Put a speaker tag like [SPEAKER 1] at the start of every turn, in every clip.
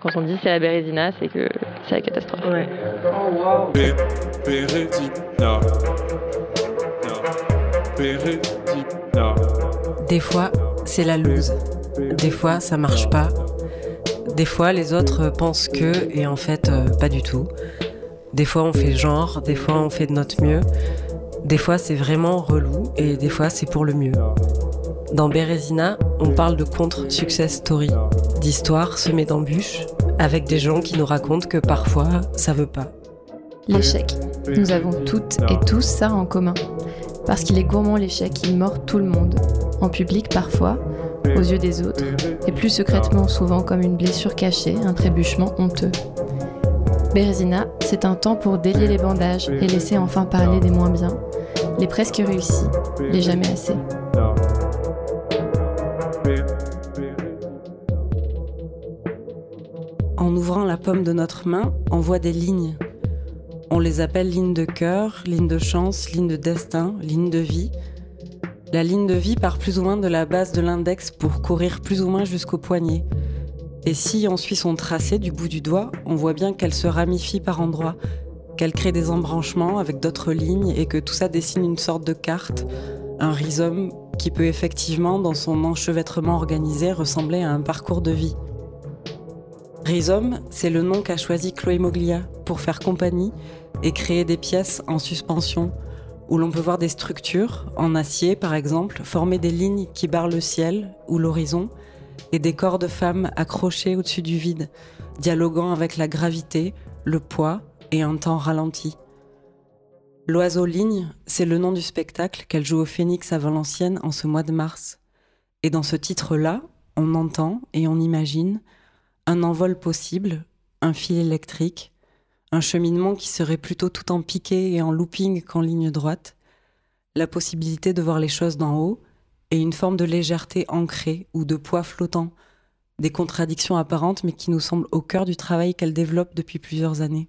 [SPEAKER 1] Quand on dit c'est la Bérésina, c'est que c'est la catastrophe.
[SPEAKER 2] Ouais. Des fois, c'est la loose. Des fois, ça marche pas. Des fois, les autres pensent que, et en fait, euh, pas du tout. Des fois, on fait genre, des fois, on fait de notre mieux. Des fois, c'est vraiment relou, et des fois, c'est pour le mieux. Dans Bérésina, on parle de contre-success story, d'histoires semées d'embûches, avec des gens qui nous racontent que parfois, ça veut pas.
[SPEAKER 3] L'échec. Nous avons toutes et tous ça en commun. Parce qu'il est gourmand l'échec, il mord tout le monde. En public parfois, aux yeux des autres, et plus secrètement souvent comme une blessure cachée, un trébuchement honteux. Bérésina, c'est un temps pour délier les bandages et laisser enfin parler des moins bien, les presque réussis, les jamais assez.
[SPEAKER 2] De notre main, on voit des lignes. On les appelle lignes de cœur, lignes de chance, lignes de destin, lignes de vie. La ligne de vie part plus ou moins de la base de l'index pour courir plus ou moins jusqu'au poignet. Et si on suit son tracé du bout du doigt, on voit bien qu'elle se ramifie par endroits, qu'elle crée des embranchements avec d'autres lignes et que tout ça dessine une sorte de carte, un rhizome qui peut effectivement, dans son enchevêtrement organisé, ressembler à un parcours de vie. Rhizome, c'est le nom qu'a choisi Chloé Moglia pour faire compagnie et créer des pièces en suspension où l'on peut voir des structures, en acier par exemple, former des lignes qui barrent le ciel ou l'horizon et des corps de femmes accrochés au-dessus du vide, dialoguant avec la gravité, le poids et un temps ralenti. L'oiseau ligne, c'est le nom du spectacle qu'elle joue au Phénix à Valenciennes en ce mois de mars. Et dans ce titre-là, on entend et on imagine un envol possible, un fil électrique, un cheminement qui serait plutôt tout en piqué et en looping qu'en ligne droite, la possibilité de voir les choses d'en haut et une forme de légèreté ancrée ou de poids flottant, des contradictions apparentes mais qui nous semblent au cœur du travail qu'elle développe depuis plusieurs années.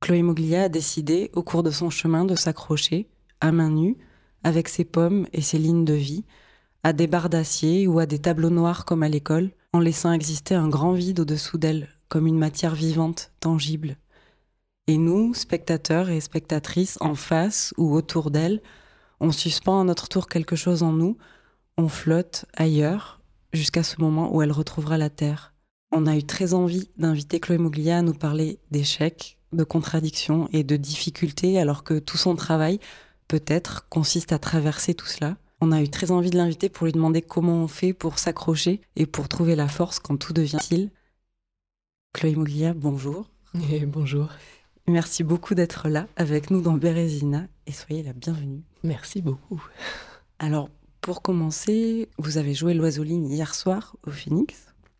[SPEAKER 2] Chloé Moglia a décidé, au cours de son chemin, de s'accrocher, à main nue, avec ses pommes et ses lignes de vie, à des barres d'acier ou à des tableaux noirs comme à l'école, en laissant exister un grand vide au-dessous d'elle, comme une matière vivante, tangible. Et nous, spectateurs et spectatrices, en face ou autour d'elle, on suspend à notre tour quelque chose en nous, on flotte ailleurs, jusqu'à ce moment où elle retrouvera la Terre. On a eu très envie d'inviter Chloé Moglia à nous parler d'échecs, de contradictions et de difficultés, alors que tout son travail, peut-être, consiste à traverser tout cela. On a eu très envie de l'inviter pour lui demander comment on fait pour s'accrocher et pour trouver la force quand tout devient difficile. Chloé Moglia, bonjour.
[SPEAKER 4] Et bonjour.
[SPEAKER 2] Merci beaucoup d'être là avec nous dans Bérésina et soyez la bienvenue.
[SPEAKER 4] Merci beaucoup.
[SPEAKER 2] Alors, pour commencer, vous avez joué l'oiseau ligne hier soir au Phoenix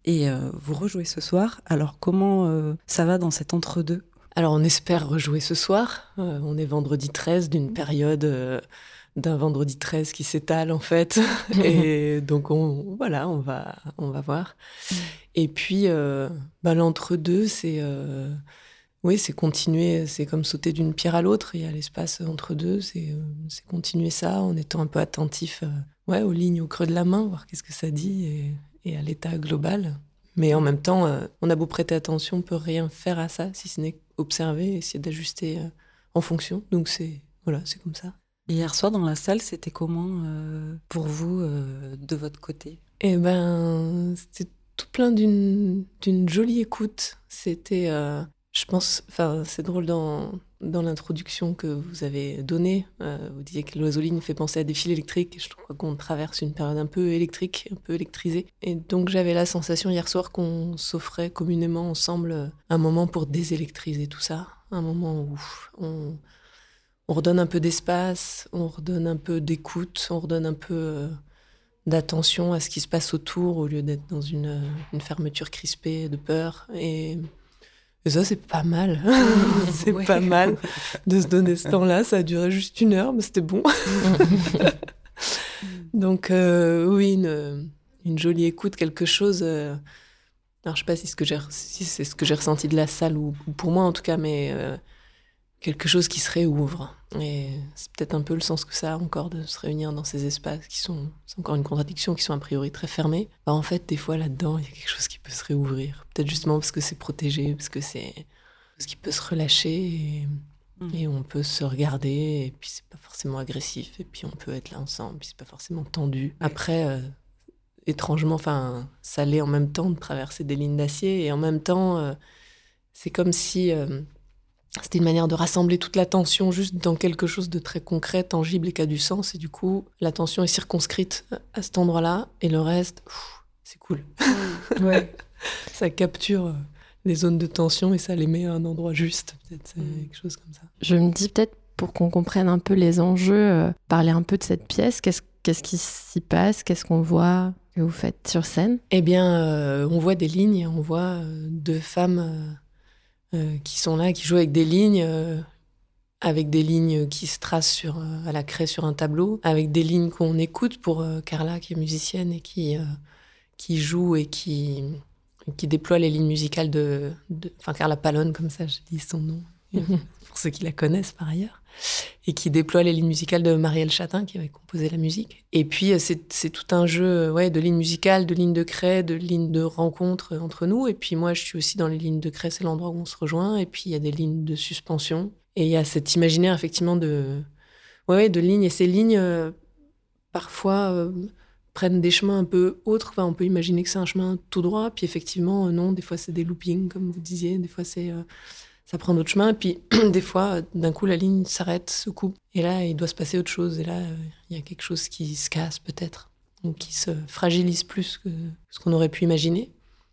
[SPEAKER 2] et euh, vous rejouez ce soir. Alors, comment euh, ça va dans cet entre-deux?
[SPEAKER 4] Alors, on espère rejouer ce soir. Euh, on est vendredi 13 d'une période d'un vendredi 13 qui s'étale en fait. et donc, on, voilà, on va, on va voir. Et puis, euh, bah, l'entre-deux, c'est. euh, oui, c'est continuer, c'est comme sauter d'une pierre à l'autre. Il y a l'espace entre deux, c'est euh, c'est continuer ça en étant un peu attentif euh, ouais, aux lignes au creux de la main, voir qu'est-ce que ça dit et, et à l'état global. Mais en même temps, on a beau prêter attention, on peut rien faire à ça si ce n'est observer essayer d'ajuster en fonction. Donc c'est voilà, c'est comme ça.
[SPEAKER 2] Hier soir dans la salle, c'était comment euh, pour vous euh, de votre côté?
[SPEAKER 4] Et ben, c'était tout plein d'une jolie écoute. C'était, euh, je pense, enfin, c'est drôle dans, dans l'introduction que vous avez donnée. vous disiez que l'oiseau ligne fait penser à des fils électriques. Je crois qu'on traverse une période un peu électrique, un peu électrisée. Et donc, j'avais la sensation hier soir qu'on s'offrait communément ensemble un moment pour désélectriser tout ça. Un moment où on, on redonne un peu d'espace, on redonne un peu d'écoute, on redonne un peu. euh, d'attention à ce qui se passe autour au lieu d'être dans une, euh, une fermeture crispée de peur. Et, et ça, c'est pas mal. c'est
[SPEAKER 2] Ouais.
[SPEAKER 4] pas mal de se donner ce temps-là. Ça a duré juste une heure, mais c'était bon. Donc, euh, oui, une, une jolie écoute, quelque chose. euh, alors, je sais pas si, ce que j'ai- si c'est ce que j'ai ressenti de la salle ou, ou pour moi en tout cas, mais quelque chose qui se réouvre. Et c'est peut-être un peu le sens que ça a encore de se réunir dans ces espaces qui sont, c'est encore une contradiction, qui sont a priori très fermés. Bah, en fait, des fois là-dedans, il y a quelque chose qui peut se réouvrir. Peut-être justement parce que c'est protégé, parce que c'est ce qui peut se relâcher et, on peut se regarder et puis c'est pas forcément agressif et puis on peut être là ensemble, puis c'est pas forcément tendu. Après, euh, étrangement, enfin, ça l'est en même temps de traverser des lignes d'acier et en même temps, euh, c'est comme si euh, c'était une manière de rassembler toute l'attention juste dans quelque chose de très concret, tangible et qui a du sens. Et du coup, l'attention est circonscrite à cet endroit-là et le reste, c'est cool.
[SPEAKER 2] Mm. ouais.
[SPEAKER 4] ça capture les zones de tension et ça les met à un endroit juste. Peut-être mm. quelque chose comme ça.
[SPEAKER 3] Je me dis peut-être pour qu'on comprenne un peu les enjeux, euh, parler un peu de cette pièce. Qu'est-ce qu'est-ce qui s'y passe Qu'est-ce qu'on voit que vous faites sur scène?
[SPEAKER 4] Eh bien, euh, on voit des lignes, on voit euh, deux femmes qui sont là, qui jouent avec des lignes avec des lignes qui se tracent sur, à la craie sur un tableau, avec des lignes qu'on écoute pour Carla qui est musicienne et qui, qui joue et qui, qui déploie les lignes musicales de, enfin Carla Palone, comme ça, je dis son nom, pour ceux qui la connaissent par ailleurs, et qui déploie les lignes musicales de Marielle Chatin, qui avait composé la musique. Et puis euh, c'est tout un jeu, euh, ouais, de lignes musicales, de lignes de craie, de lignes de rencontre entre nous. Et puis moi, je suis aussi dans les lignes de craie, c'est l'endroit où on se rejoint. Et puis il y a des lignes de suspension. Et il y a cet imaginaire effectivement de, ouais, de lignes. Et ces lignes, euh, parfois prennent des chemins un peu autres. On peut imaginer que c'est un chemin tout droit, puis effectivement, euh, non, des fois c'est des loopings, comme vous disiez, des fois c'est euh, ça prend d'autres chemins, puis des fois, d'un coup, la ligne s'arrête, se coupe, et là, il doit se passer autre chose, et là, il y a quelque chose qui se casse peut-être, ou qui se fragilise plus que ce qu'on aurait pu imaginer.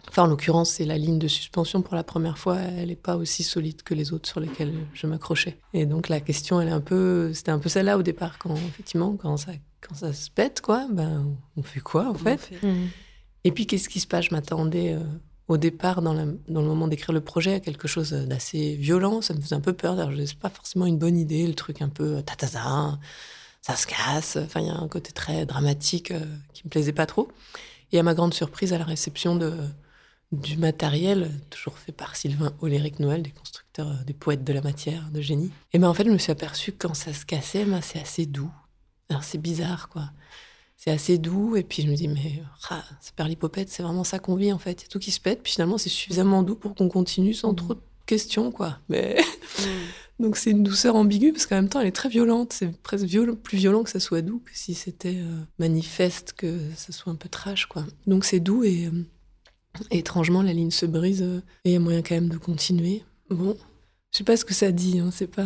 [SPEAKER 4] Enfin, en l'occurrence, c'est la ligne de suspension pour la première fois. Elle n'est pas aussi solide que les autres sur lesquelles je m'accrochais. Et donc, la question, elle est un peu, c'était un peu celle-là au départ, quand effectivement, quand ça, quand ça se pète, quoi, ben, on fait quoi en fait mmh. Et puis, qu'est-ce qui se passe? Je m'attendais euh, au départ, dans, le moment d'écrire le projet, à quelque chose d'assez violent. Ça me faisait un peu peur. Ce n'est pas forcément une bonne idée, le truc un peu tatata, ça se casse. Enfin, il y a un côté très dramatique euh, qui me plaisait pas trop. Et à ma grande surprise, à la réception de du matériel, toujours fait par Sylvain Oléric Noël, des constructeurs, euh, des poètes de la matière, de génie. Et ben en fait, je me suis aperçue que quand ça se cassait, ben, c'est assez doux. C'est bizarre, quoi. C'est assez doux, et puis je me dis, mais ah, c'est perlipopette, c'est vraiment ça qu'on vit, en fait. Il y a tout qui se pète, puis finalement, c'est suffisamment doux pour qu'on continue sans mmh. trop de questions, quoi. Mais... Mmh. Donc c'est une douceur ambiguë, parce qu'en même temps, elle est très violente. C'est presque plus violent que ça soit doux que si c'était euh, manifeste, que ça soit un peu trash, quoi. Donc c'est doux, et... Euh, étrangement, la ligne se brise euh, et il y a moyen quand même de continuer. Bon, je sais pas ce que ça dit. Hein, c'est pas,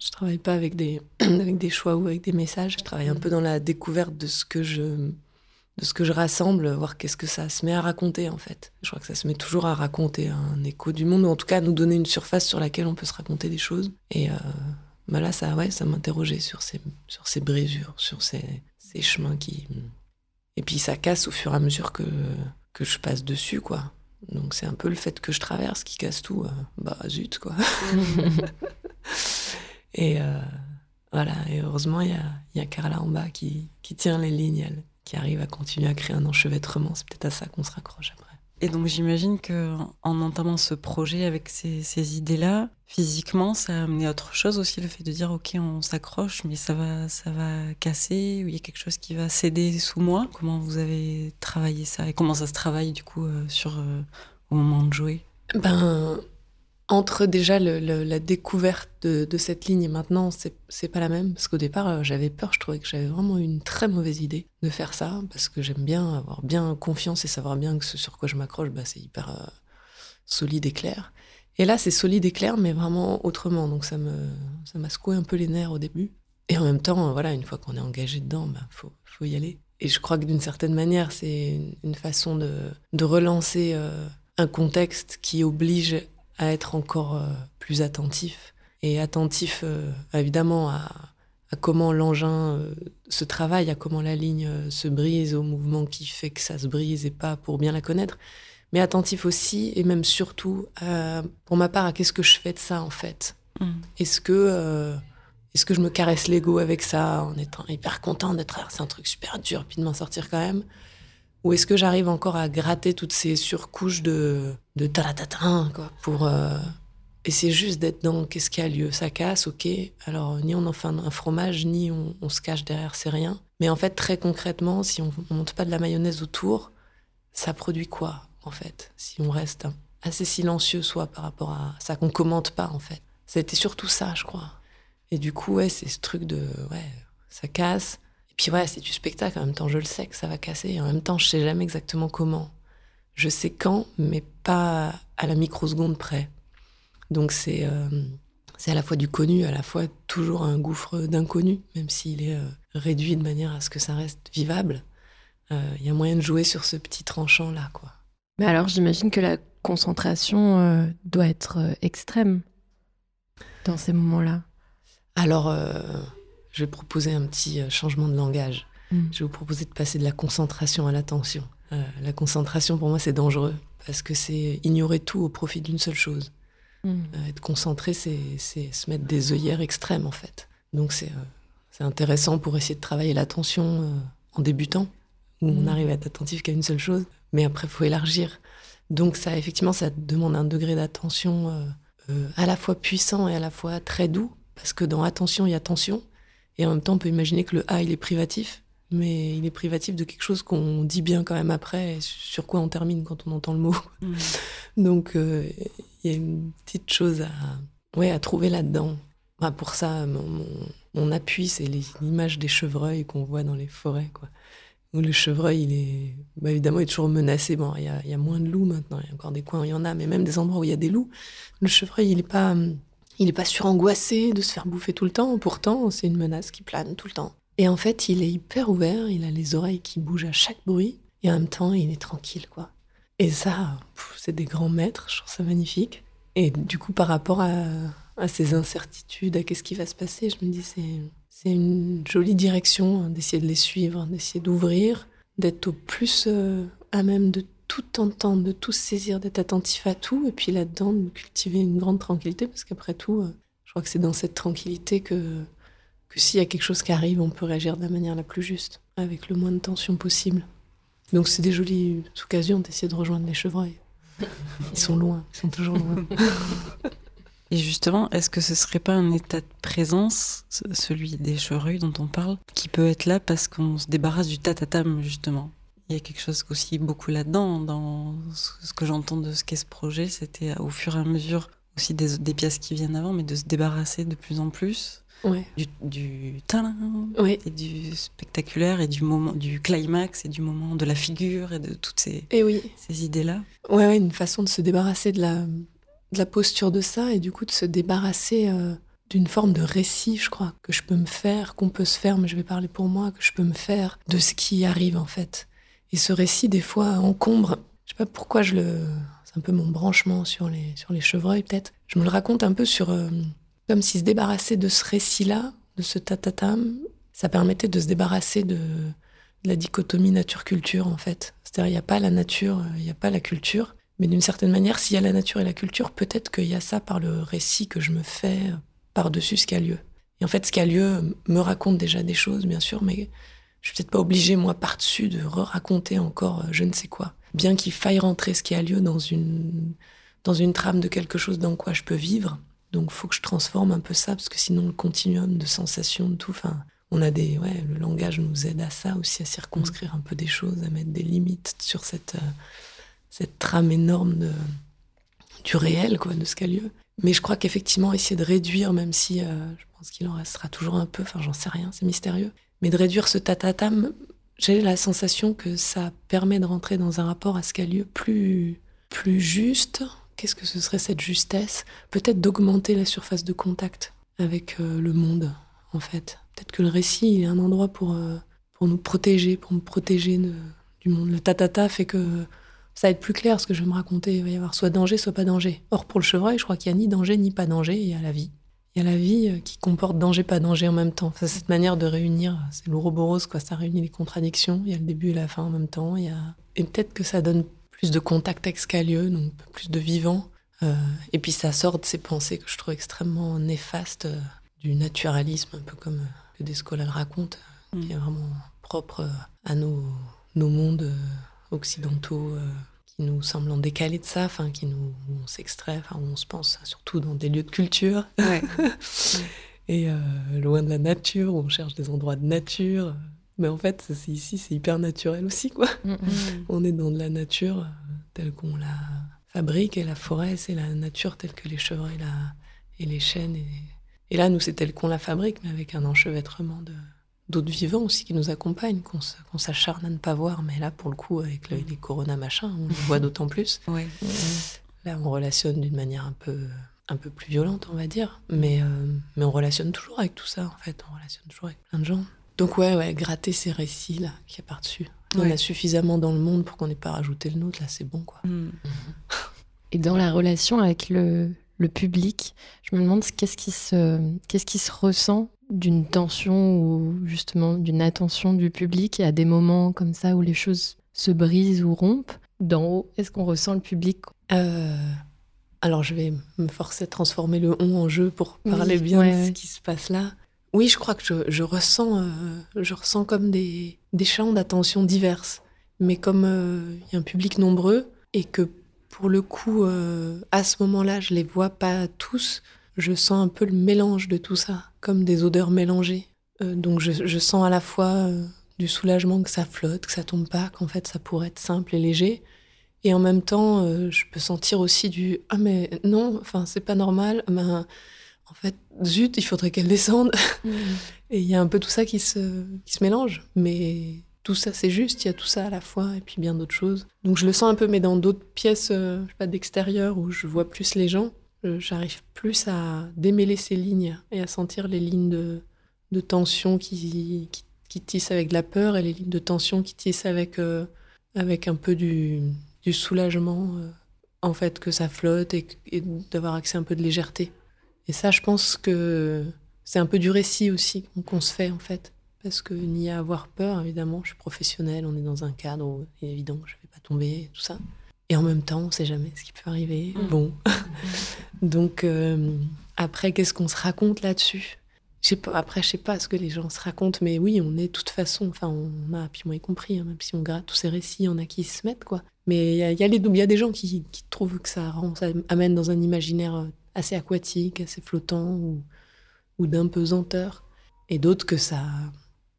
[SPEAKER 4] je travaille pas avec des avec des choix ou avec des messages. Je travaille un peu dans la découverte de ce que je de ce que je rassemble, voir qu'est-ce que ça se met à raconter en fait. Je crois que ça se met toujours à raconter un écho du monde, ou en tout cas à nous donner une surface sur laquelle on peut se raconter des choses. Et euh, bah là, ça, ouais, ça m'interrogeait sur ces sur ces brisures, sur ces, ces chemins qui et puis ça casse au fur et à mesure que que je passe dessus, quoi. Donc c'est un peu le fait que je traverse qui casse tout. Euh, bah zut, quoi. et euh, voilà, et heureusement, il y a, y a, Carla en bas qui, qui tient les lignes, elle, qui arrive à continuer à créer un enchevêtrement. C'est peut-être à ça qu'on se raccroche après.
[SPEAKER 2] Et donc j'imagine que en entamant ce projet avec ces, idées-là, physiquement, ça a amené autre chose aussi, le fait de dire ok, on s'accroche, mais ça va, ça va casser, ou il y a quelque chose qui va céder sous moi. Comment vous avez travaillé ça? Et comment ça se travaille du coup euh, sur euh, au moment de jouer?
[SPEAKER 4] Ben entre déjà la découverte de, cette ligne et maintenant, c'est pas la même. Parce qu'au départ, euh, j'avais peur, je trouvais que j'avais vraiment une très mauvaise idée de faire ça, parce que j'aime bien avoir bien confiance et savoir bien que ce sur quoi je m'accroche, bah, c'est hyper euh, solide et clair. Et là, c'est solide et clair, mais vraiment autrement. Donc ça me ça m'a secoué un peu les nerfs au début. Et en même temps, voilà, une fois qu'on est engagé dedans, bah, faut, faut y aller. Et je crois que d'une certaine manière, c'est une, façon de, de relancer euh, un contexte qui oblige à être encore euh, plus attentif et attentif euh, évidemment à, comment l'engin euh, se travaille, à comment la ligne se brise, au mouvement qui fait que ça se brise et pas pour bien la connaître, mais attentif aussi et même surtout pour ma part à qu'est-ce que je fais de ça en fait. Mm. Est-ce que est-ce que je me caresse l'ego avec ça en étant hyper content d'être c'est un truc super dur puis de m'en sortir quand même? Ou est-ce que j'arrive encore à gratter toutes ces surcouches de, de quoi, pour, euh, Et c'est juste d'être dans qu'est-ce qui a lieu. Ça casse, ok. Alors, ni on en fait un fromage, ni on, se cache derrière, c'est rien. Mais en fait, très concrètement, si on ne monte pas de la mayonnaise autour, ça produit quoi, en fait Si on reste assez silencieux, soit par rapport à ça, qu'on commente pas, en fait. Été surtout ça, je crois. Et du coup, ouais, c'est ce truc de, ouais, ça casse. Et puis, ouais, c'est du spectacle. En même temps, je le sais que ça va casser. Et en même temps, je sais jamais exactement comment. Je sais quand, mais pas à la microseconde près. Donc c'est euh, à la fois du connu, à la fois toujours un gouffre d'inconnu, même s'il est euh, réduit de manière à ce que ça reste vivable. Euh, il y a moyen de jouer sur ce petit tranchant là, quoi.
[SPEAKER 3] Mais alors j'imagine que la concentration doit être extrême dans ces moments-là.
[SPEAKER 4] Alors je vais proposer un petit changement de langage.
[SPEAKER 3] Hmm.
[SPEAKER 4] Je vais vous proposer de passer de la concentration à l'attention. la concentration, pour moi, c'est dangereux parce que c'est ignorer tout au profit d'une seule chose.
[SPEAKER 3] Mm.
[SPEAKER 4] Euh, être concentré, c'est se mettre des œillères extrêmes, en fait. Donc, c'est euh, intéressant pour essayer de travailler l'attention euh, en débutant, où on
[SPEAKER 3] Mm.
[SPEAKER 4] arrive à être attentif qu'à une seule chose. Mais après, il faut élargir. Donc, ça, effectivement, ça demande un degré d'attention à la fois puissant et à la fois très doux. Parce que dans attention, il y a tension. Et en même temps, on peut imaginer que le A, il est privatif mais il est privatif de quelque chose qu'on dit bien quand même après, sur quoi on termine quand on entend le mot.
[SPEAKER 2] Mm.
[SPEAKER 4] Donc euh, il y a une petite chose à, ouais, à trouver là-dedans. Bah, pour ça, mon, mon, mon appui, c'est l'image des chevreuils qu'on voit dans les forêts. Quoi. Où le chevreuil, il est, bah, évidemment, il est toujours menacé. Bon, il y, a, il y a moins de loups maintenant, il y a encore des coins où il y en a, mais même des endroits où il y a des loups, le chevreuil, il n'est pas, il est pas surangoissé de se faire bouffer tout le temps. Pourtant, c'est une menace qui plane tout le temps. Et en fait, il est hyper ouvert, il a les oreilles qui bougent à chaque bruit, et en même temps, il est tranquille, quoi. Et ça, c'est des grands maîtres, je trouve ça magnifique. Et du coup, par rapport à, ces incertitudes, à qu'est-ce qui va se passer, je me dis, c'est, c'est une jolie direction hein, d'essayer de les suivre, d'essayer d'ouvrir, d'être au plus euh, à même de tout entendre, de tout saisir, d'être attentif à tout, et puis là-dedans, de cultiver une grande tranquillité, parce qu'après tout, euh, je crois que c'est dans cette tranquillité que que s'il y a quelque chose qui arrive, on peut réagir de la manière la plus juste, avec le moins de tension possible. Donc c'est des jolies occasions d'essayer de rejoindre les chevreuils. Ils sont loin, ils sont toujours loin.
[SPEAKER 2] Et justement, est-ce que ce serait pas un état de présence, celui des chevreuils dont on parle, qui peut être là parce qu'on se débarrasse du tatatam, justement? Il y a quelque chose aussi beaucoup là-dedans, dans ce que j'entends de ce qu'est ce projet, c'était au fur et à mesure aussi des, des, pièces qui viennent avant, mais de se débarrasser de plus en plus
[SPEAKER 4] ouais.
[SPEAKER 2] du, du
[SPEAKER 4] ouais.
[SPEAKER 2] et du spectaculaire, et du moment, du climax, et du moment de la figure, et de toutes ces,
[SPEAKER 4] et oui.
[SPEAKER 2] ces idées-là.
[SPEAKER 4] Ouais, ouais, une façon de se débarrasser de la, de la posture de ça, et du coup de se débarrasser euh, d'une forme de récit, je crois, que je peux me faire, qu'on peut se faire, mais je vais parler pour moi, que je peux me faire de ce qui arrive en fait. Et ce récit, des fois, encombre. Je sais pas pourquoi je le. C'est un peu mon branchement sur les, sur les chevreuils, peut-être. Je me le raconte un peu sur. Euh, comme si se débarrasser de ce récit-là, de ce tatatam, ça permettait de se débarrasser de, la dichotomie nature-culture, en fait. C'est-à-dire, il n'y a pas la nature, il n'y a pas la culture. Mais d'une certaine manière, s'il y a la nature et la culture, peut-être qu'il y a ça par le récit que je me fais par-dessus ce qui a lieu. Et en fait, ce qui a lieu me raconte déjà des choses, bien sûr, mais je suis peut-être pas obligée, moi, par-dessus, de raconter encore je ne sais quoi. Bien qu'il faille rentrer ce qui a lieu dans une, dans une trame de quelque chose dans quoi je peux vivre. Donc, faut que je transforme un peu ça, parce que sinon, le continuum de sensations, de tout, enfin, on a des, ouais, le langage nous aide à ça aussi, à circonscrire un peu des choses, à mettre des limites sur cette, euh, cette trame énorme de, du réel, quoi, de ce qui a lieu. Mais je crois qu'effectivement, essayer de réduire, même si euh, je pense qu'il en restera toujours un peu, enfin, j'en sais rien, c'est mystérieux, mais de réduire ce tatatam, j'ai la sensation que ça permet de rentrer dans un rapport à ce qui a lieu plus, plus juste. Qu'est-ce que ce serait cette justesse? Peut-être d'augmenter la surface de contact avec euh, le monde, en fait. Peut-être que le récit il est un endroit pour, euh, pour nous protéger, pour me protéger du monde. Le tatata fait que ça va être plus clair ce que je vais me raconter. Il va y avoir soit danger, soit pas danger. Or, pour le chevreuil, je crois qu'il n'y a ni danger ni pas danger, il y a la vie. Il y a la vie qui comporte danger, pas danger en même temps. Enfin, cette manière de réunir, c'est l'ouroboros, quoi. Ça réunit les contradictions. Il y a le début et la fin en même temps. Il y a... Et peut-être que ça donne plus de contact lieu, donc plus de vivant. Euh, et puis ça sort de ces pensées que je trouve extrêmement néfastes euh, du naturalisme, un peu comme euh, que Descola le raconte, mm. qui est vraiment propre à nos, nos mondes occidentaux, qui nous semble en décalé de ça, enfin, qui nous, on s'extrait, enfin, où on se pense surtout dans des lieux de culture. et euh, loin de la nature, où on cherche des endroits de nature. Mais en fait, c'est- ici, c'est hyper naturel aussi, quoi.
[SPEAKER 3] Mm, mm.
[SPEAKER 4] On est dans de la nature euh, telle qu'on la fabrique, et la forêt, c'est la nature telle que les chevreuils la, et les chênes. Et, et là, nous, c'est tel qu'on la fabrique, mais avec un enchevêtrement de d'autres vivants aussi qui nous accompagnent, qu'on s'acharne à ne pas voir. Mais là, pour le coup, avec le- les corona machin, on le voit d'autant plus.
[SPEAKER 2] Ouais.
[SPEAKER 4] Là, on relationne d'une manière un peu, un peu plus violente, on va dire. Mais, euh, mais on relationne toujours avec tout ça, en fait. On relationne toujours avec plein de gens. Donc, ouais, ouais, gratter ces récits-là qu'il y a par-dessus.
[SPEAKER 2] Ouais.
[SPEAKER 4] a suffisamment dans le monde pour qu'on n'ait pas rajouté le nôtre. Là, c'est bon, quoi.
[SPEAKER 2] Mm.
[SPEAKER 3] Et dans la relation avec le, le public, je me demande qu'est-ce qui se, qu'est-ce qui se ressent d'une tension ou justement d'une attention du public et à des moments comme ça où les choses se brisent ou rompent. D'en haut, est-ce qu'on ressent le public
[SPEAKER 4] Euh, alors, je vais me forcer à transformer le on en jeu pour
[SPEAKER 3] Oui,
[SPEAKER 4] parler bien
[SPEAKER 3] ouais,
[SPEAKER 4] de ce qui se passe là. Oui, je crois que je, je ressens, euh, je ressens comme des, des champs d'attention diverses, mais comme euh, il y a un public nombreux et que pour le coup, à ce moment-là, je les vois pas tous, je sens un peu le mélange de tout ça, comme des odeurs mélangées. Euh, donc, je, je sens à la fois euh, du soulagement que ça flotte, que ça tombe pas, qu'en fait, ça pourrait être simple et léger. Et en même temps, euh, je peux sentir aussi du ah mais non, enfin c'est pas normal. Ben, en fait, zut, il faudrait qu'elle descende. Et il y a un peu tout ça qui se qui se mélange. Mais tout ça c'est juste, il y a tout ça à la fois et puis bien d'autres choses. Donc je le sens un peu, mais dans d'autres pièces, je sais pas d'extérieur où je vois plus les gens, j'arrive plus à démêler ces lignes et à sentir les lignes de de tension qui, qui tissent avec de la peur et les lignes de tension qui tissent avec euh, avec un peu du du soulagement, euh, en fait, que ça flotte et, d'avoir accès à un peu de légèreté. Et ça, je pense que c'est un peu du récit aussi qu'on se fait, en fait. Parce que n'y a à avoir peur, évidemment, je suis professionnelle, on est dans un cadre où il est évident que je vais pas tomber, tout ça. Et en même temps, on sait jamais ce qui peut arriver. Bon. Donc, euh, après, qu'est-ce qu'on se raconte là-dessus? Pas, après, je sais pas ce que les gens se racontent, mais oui, on est de toute façon, enfin, on a, puis moi y compris, hein, même si on gratte tous ces récits, il y en a qui se mettent, quoi. Mais il y a, y, a y a des gens qui, qui trouvent que ça, rend, ça amène dans un imaginaire euh, assez aquatique, assez flottant ou, ou d'impesanteur. Et d'autres que ça,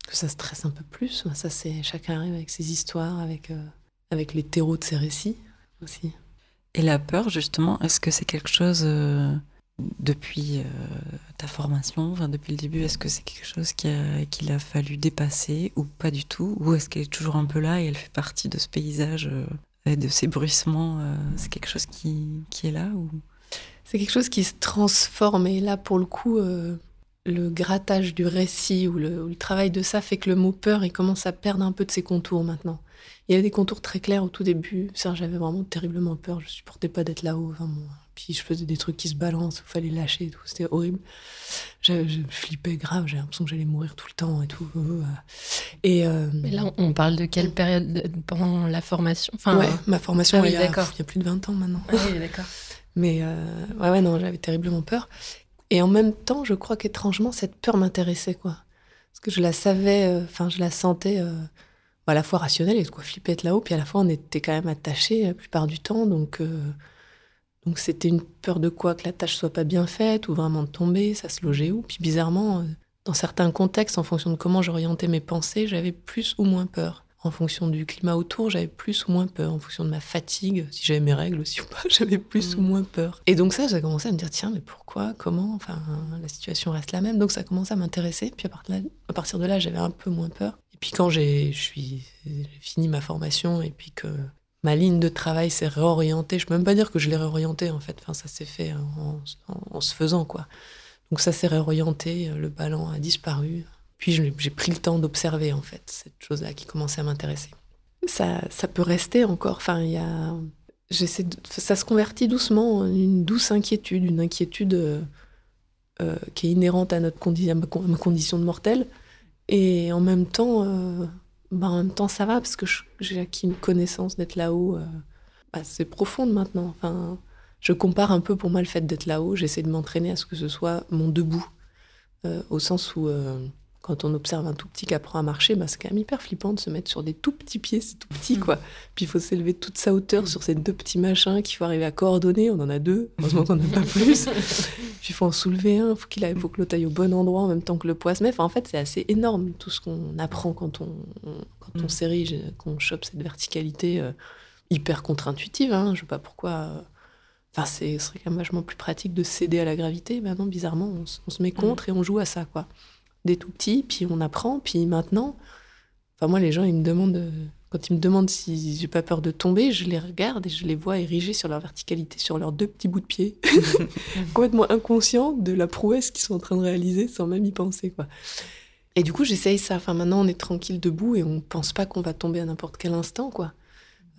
[SPEAKER 4] que ça stresse un peu plus. Ça, c'est chacun arrive avec ses histoires, avec, euh, avec les terreaux de ses récits aussi.
[SPEAKER 2] Et la peur, justement, est-ce que c'est quelque chose euh, depuis euh, ta formation, enfin, depuis le début, est-ce que c'est quelque chose qui a- qu'il a, fallu dépasser ou pas du tout? Ou est-ce qu'elle est toujours un peu là et elle fait partie de ce paysage euh, et de ces bruissements C'est quelque chose qui, qui est là ou...
[SPEAKER 4] C'est quelque chose qui se transforme. Et là, pour le coup, le grattage du récit ou le, ou le travail de ça fait que le mot peur, il commence à perdre un peu de ses contours maintenant. Il y avait des contours très clairs au tout début. Ça, j'avais vraiment terriblement peur. Je supportais pas d'être là-haut. Enfin, bon. Puis je faisais des trucs qui se balancent, il fallait lâcher et tout. C'était horrible. Je, je flippais grave. J'avais l'impression que j'allais mourir tout le temps et tout. Et euh,
[SPEAKER 3] Mais là, on parle de quelle période de- pendant la formation? Enfin,
[SPEAKER 4] ouais, ma formation,
[SPEAKER 3] Ah oui,
[SPEAKER 4] il, y a,
[SPEAKER 3] d'accord.
[SPEAKER 4] il y a plus de 20 ans maintenant.
[SPEAKER 3] ah oui, d'accord.
[SPEAKER 4] Mais euh, ouais, ouais, non, j'avais terriblement peur. Et en même temps, je crois qu'étrangement, cette peur m'intéressait, quoi. Parce que je la savais, euh, enfin, je la sentais euh, à la fois rationnelle et de quoi flipper être là-haut, puis à la fois, on était quand même attachés la plupart du temps, donc. euh, donc c'était une peur de quoi Que la tâche soit pas bien faite ou vraiment de tomber, ça se logeait où Puis bizarrement, euh, dans certains contextes, en fonction de comment j'orientais mes pensées, j'avais plus ou moins peur. En fonction du climat autour, j'avais plus ou moins peur. En fonction de ma fatigue, si j'avais mes règles aussi ou pas, j'avais plus
[SPEAKER 2] Mm.
[SPEAKER 4] ou moins peur. Et donc ça, j'ai commencé à me dire, tiens, mais pourquoi Comment Enfin, la situation reste la même. Donc ça a commencé à m'intéresser. Puis à partir de là, à partir de là, j'avais un peu moins peur. Puis quand j'ai fini ma formation et puis que ma ligne de travail s'est réorientée, je peux même pas dire que je l'ai réorientée en fait. Enfin, ça s'est fait en, se faisant quoi. Donc ça s'est réorienté, le ballon a disparu. Puis j'ai pris le temps d'observer en fait cette chose-là qui commençait à m'intéresser. Ça, ça peut rester encore. Enfin, il y a, ça se convertit doucement en une douce inquiétude, une inquiétude euh, euh, qui est inhérente à notre condi- à ma condition de mortel. Et en même temps, euh, bah, en même temps, ça va parce que j'ai acquis une connaissance d'être là-haut euh, assez profonde maintenant. Enfin, je compare un peu pour moi le fait d'être là-haut. J'essaie de m'entraîner à ce que ce soit mon debout, euh, au sens où quand on observe un tout petit qui apprend à marcher, bah, c'est quand même hyper flippant de se mettre sur des tout petits pieds, c'est tout petit quoi. Puis il faut s'élever toute sa hauteur sur ces deux petits machins qu'il faut arriver à coordonner. On en a deux, heureusement qu'on n'en a pas plus. Puis il faut en soulever un, faut qu'il faut que l'autre aille au bon endroit en même temps que le poids se met. Enfin, en fait, c'est assez énorme tout ce qu'on apprend quand on, quand on s'érige, qu'on chope cette verticalité euh, hyper contre-intuitive. Hein. Je sais pas pourquoi. euh, Enfin, c'est ce serait quand même vachement plus pratique de céder à la gravité. Maintenant, bizarrement, on, on se met contre et on joue à ça, quoi. Des tout petits, puis on apprend, puis maintenant. Enfin, moi, les gens, ils me demandent. euh, Quand ils me demandent si j'ai pas peur de tomber, je les regarde et je les vois érigés sur leur verticalité, sur leurs deux petits bouts de pied. Complètement inconscients de la prouesse qu'ils sont en train de réaliser sans même y penser, quoi. Et du coup, j'essaye ça. Enfin, maintenant, on est tranquille debout et on pense pas qu'on va tomber à n'importe quel instant, quoi.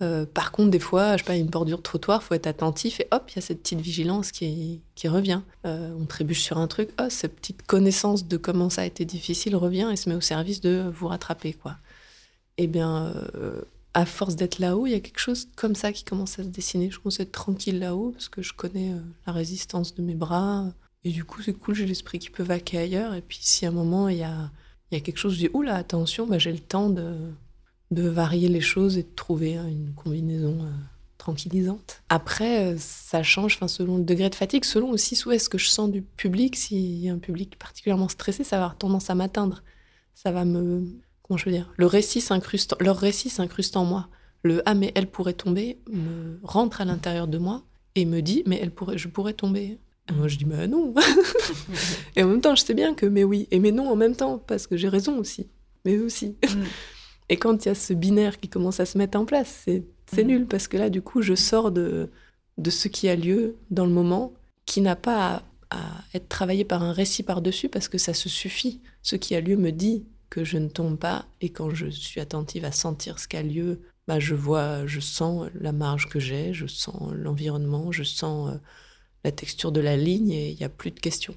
[SPEAKER 4] Euh, par contre, des fois, je sais pas, une bordure de trottoir, faut être attentif et hop, il y a cette petite vigilance qui, revient. Euh, on trébuche sur un truc, oh, cette petite connaissance de comment ça a été difficile revient et se met au service de vous rattraper, quoi. Eh bien, euh, à force d'être là-haut, il y a quelque chose comme ça qui commence à se dessiner. Je commence à être tranquille là-haut parce que je connais la résistance de mes bras. Et du coup, c'est cool, j'ai l'esprit qui peut vaquer ailleurs. Et puis, si à un moment, il y a, y a quelque chose, je dis, oula, attention, bah, j'ai le temps de, de varier les choses et de trouver hein, une combinaison euh, tranquillisante. Après, euh, ça change enfin, selon le degré de fatigue, selon aussi où est-ce que je sens du public. S'il y a un public particulièrement stressé, ça va avoir tendance à m'atteindre. Ça va me... Comment je veux dire le récit s'incruste, Leur récit s'incruste en moi. Le « ah mais elle pourrait tomber » me rentre à l'intérieur de moi et me dit « mais elle pourrait, je pourrais tomber ». Et moi je dis « bah non ». et en même temps, je sais bien que « mais oui » et « mais non » en même temps, parce que j'ai raison aussi. Mais aussi. Et quand il y a ce binaire qui commence à se mettre en place, c'est
[SPEAKER 2] Mhm.
[SPEAKER 4] nul parce que là, du coup, je sors de, de ce qui a lieu dans le moment, qui n'a pas à, à être travaillé par un récit par-dessus parce que ça se suffit. Ce qui a lieu me dit que je ne tombe pas et quand je suis attentive à sentir ce qui a lieu, bah, je vois, je sens la marge que j'ai, je sens l'environnement, je sens euh, la texture de la ligne et il n'y a plus de questions.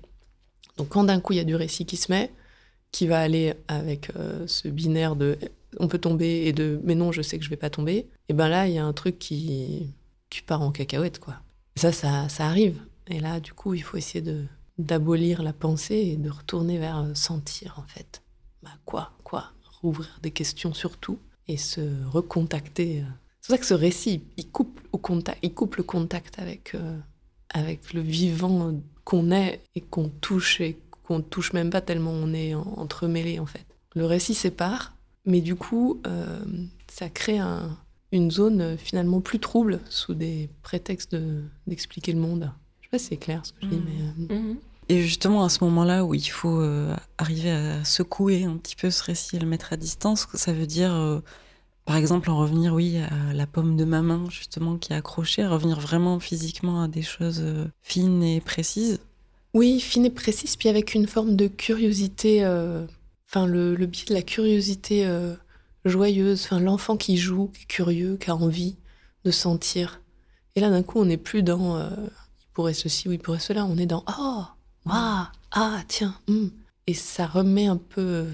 [SPEAKER 4] Donc quand d'un coup il y a du récit qui se met, qui va aller avec euh, ce binaire de on peut tomber et de mais non je sais que je vais pas tomber, et ben là il y a un truc qui, qui part en cacahuète quoi. Ça, ça ça arrive. Et là du coup il faut essayer de d'abolir la pensée et de retourner vers euh, sentir en fait. Bah quoi quoi? Rouvrir des questions sur tout et se recontacter. euh. C'est pour ça que ce récit il coupe au contact, il coupe le contact avec euh, avec le vivant qu'on est et qu'on touche et qu'on touche même pas tellement on est en- entremêlé en fait. Le récit sépare, mais du coup, euh, ça crée un- une zone euh, finalement plus trouble sous des prétextes de- d'expliquer le monde. Je sais pas si c'est clair ce que je dis,
[SPEAKER 2] Mm.
[SPEAKER 4] mais euh,
[SPEAKER 2] Et justement, à ce moment-là où il faut euh, arriver à secouer un petit peu ce récit et le mettre à distance, ça veut dire, euh, par exemple, en revenir, oui, à la pomme de ma main, justement, qui est accrochée, revenir vraiment physiquement à des choses euh, fines et précises?
[SPEAKER 4] Oui, fine et précise, puis avec une forme de curiosité, euh, enfin le, le biais de la curiosité euh, joyeuse, enfin l'enfant qui joue, qui est curieux, qui a envie de sentir. Et là d'un coup, on n'est plus dans euh, il pourrait ceci ou il pourrait cela, on est dans oh, waouh, ah tiens, hum. et ça remet un peu euh,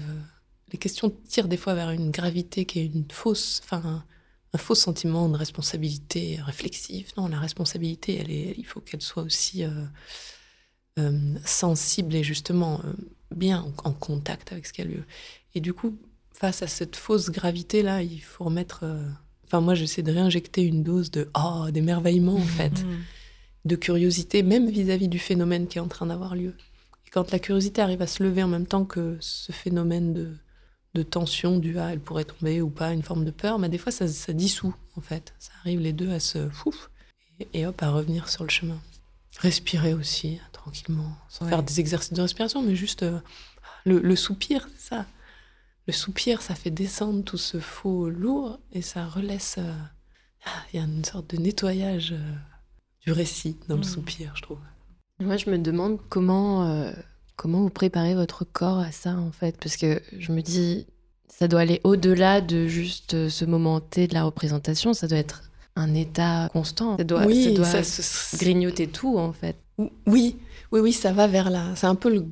[SPEAKER 4] les questions tirent des fois vers une gravité qui est une fausse, enfin un, un faux sentiment de responsabilité réflexive. Non, la responsabilité, elle est, il faut qu'elle soit aussi sensible et justement bien en, en contact avec ce qui a lieu. Et du coup, face à cette fausse gravité-là, il faut remettre... euh, Enfin, moi, j'essaie de réinjecter une dose de oh, d'émerveillement, en fait, de curiosité, même vis-à-vis du phénomène qui est en train d'avoir lieu. Et quand la curiosité arrive à se lever en même temps que ce phénomène de, de tension, du ah, elle pourrait tomber ou pas, une forme de peur, mais des fois, ça, ça dissout, en fait. Ça arrive les deux à se... Fouf, et, et hop, à revenir sur le chemin. Respirer aussi, tranquillement, sans
[SPEAKER 2] Ouais.
[SPEAKER 4] faire des exercices de respiration, mais juste euh, le, le soupir, c'est ça. Le soupir, ça fait descendre tout ce faux lourd et ça relaisse. euh, ah, Il y a une sorte de nettoyage euh, du récit dans le
[SPEAKER 2] Mm.
[SPEAKER 4] soupir, je trouve.
[SPEAKER 3] Moi, je me demande comment, comment vous préparez votre corps à ça, en fait. Parce que je me dis, ça doit aller au-delà de juste ce moment T de la représentation. Ça doit être un état constant. Ça doit, ça doit
[SPEAKER 4] ça se-
[SPEAKER 3] grignoter tout, en fait.
[SPEAKER 4] Oui, oui, oui, ça va vers là. C'est un peu le,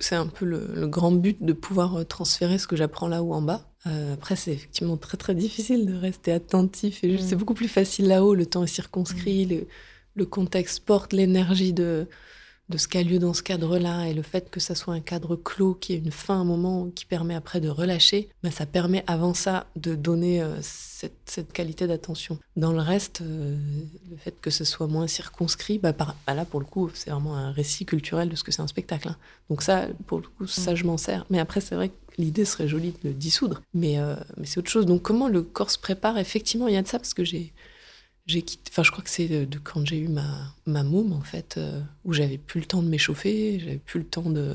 [SPEAKER 4] c'est un peu le, le grand but de pouvoir euh, transférer ce que j'apprends là-haut en bas. Euh, après, c'est effectivement très très difficile de rester attentif. Et
[SPEAKER 3] Mm.
[SPEAKER 4] c'est beaucoup plus facile là-haut. Le temps est circonscrit, le, le contexte porte l'énergie de de ce qu'a lieu dans ce cadre-là et le fait que ça soit un cadre clos qui ait une fin, un moment qui permet après de relâcher, ben ça permet avant ça de donner euh, cette, cette, qualité d'attention. Dans le reste, euh, le fait que ce soit moins circonscrit, par, bah là pour le coup, c'est vraiment un récit culturel de ce que c'est un spectacle. Hein. Donc ça, pour le coup, ça je m'en sers. Mais après, c'est vrai que l'idée serait jolie de le dissoudre, mais, euh, mais c'est autre chose. Donc comment le corps se prépare? Effectivement, il y a de ça parce que j'ai je crois que c'est de, quand j'ai eu ma, ma môme en fait, euh, où j'avais plus le temps de m'échauffer, j'avais plus le temps de,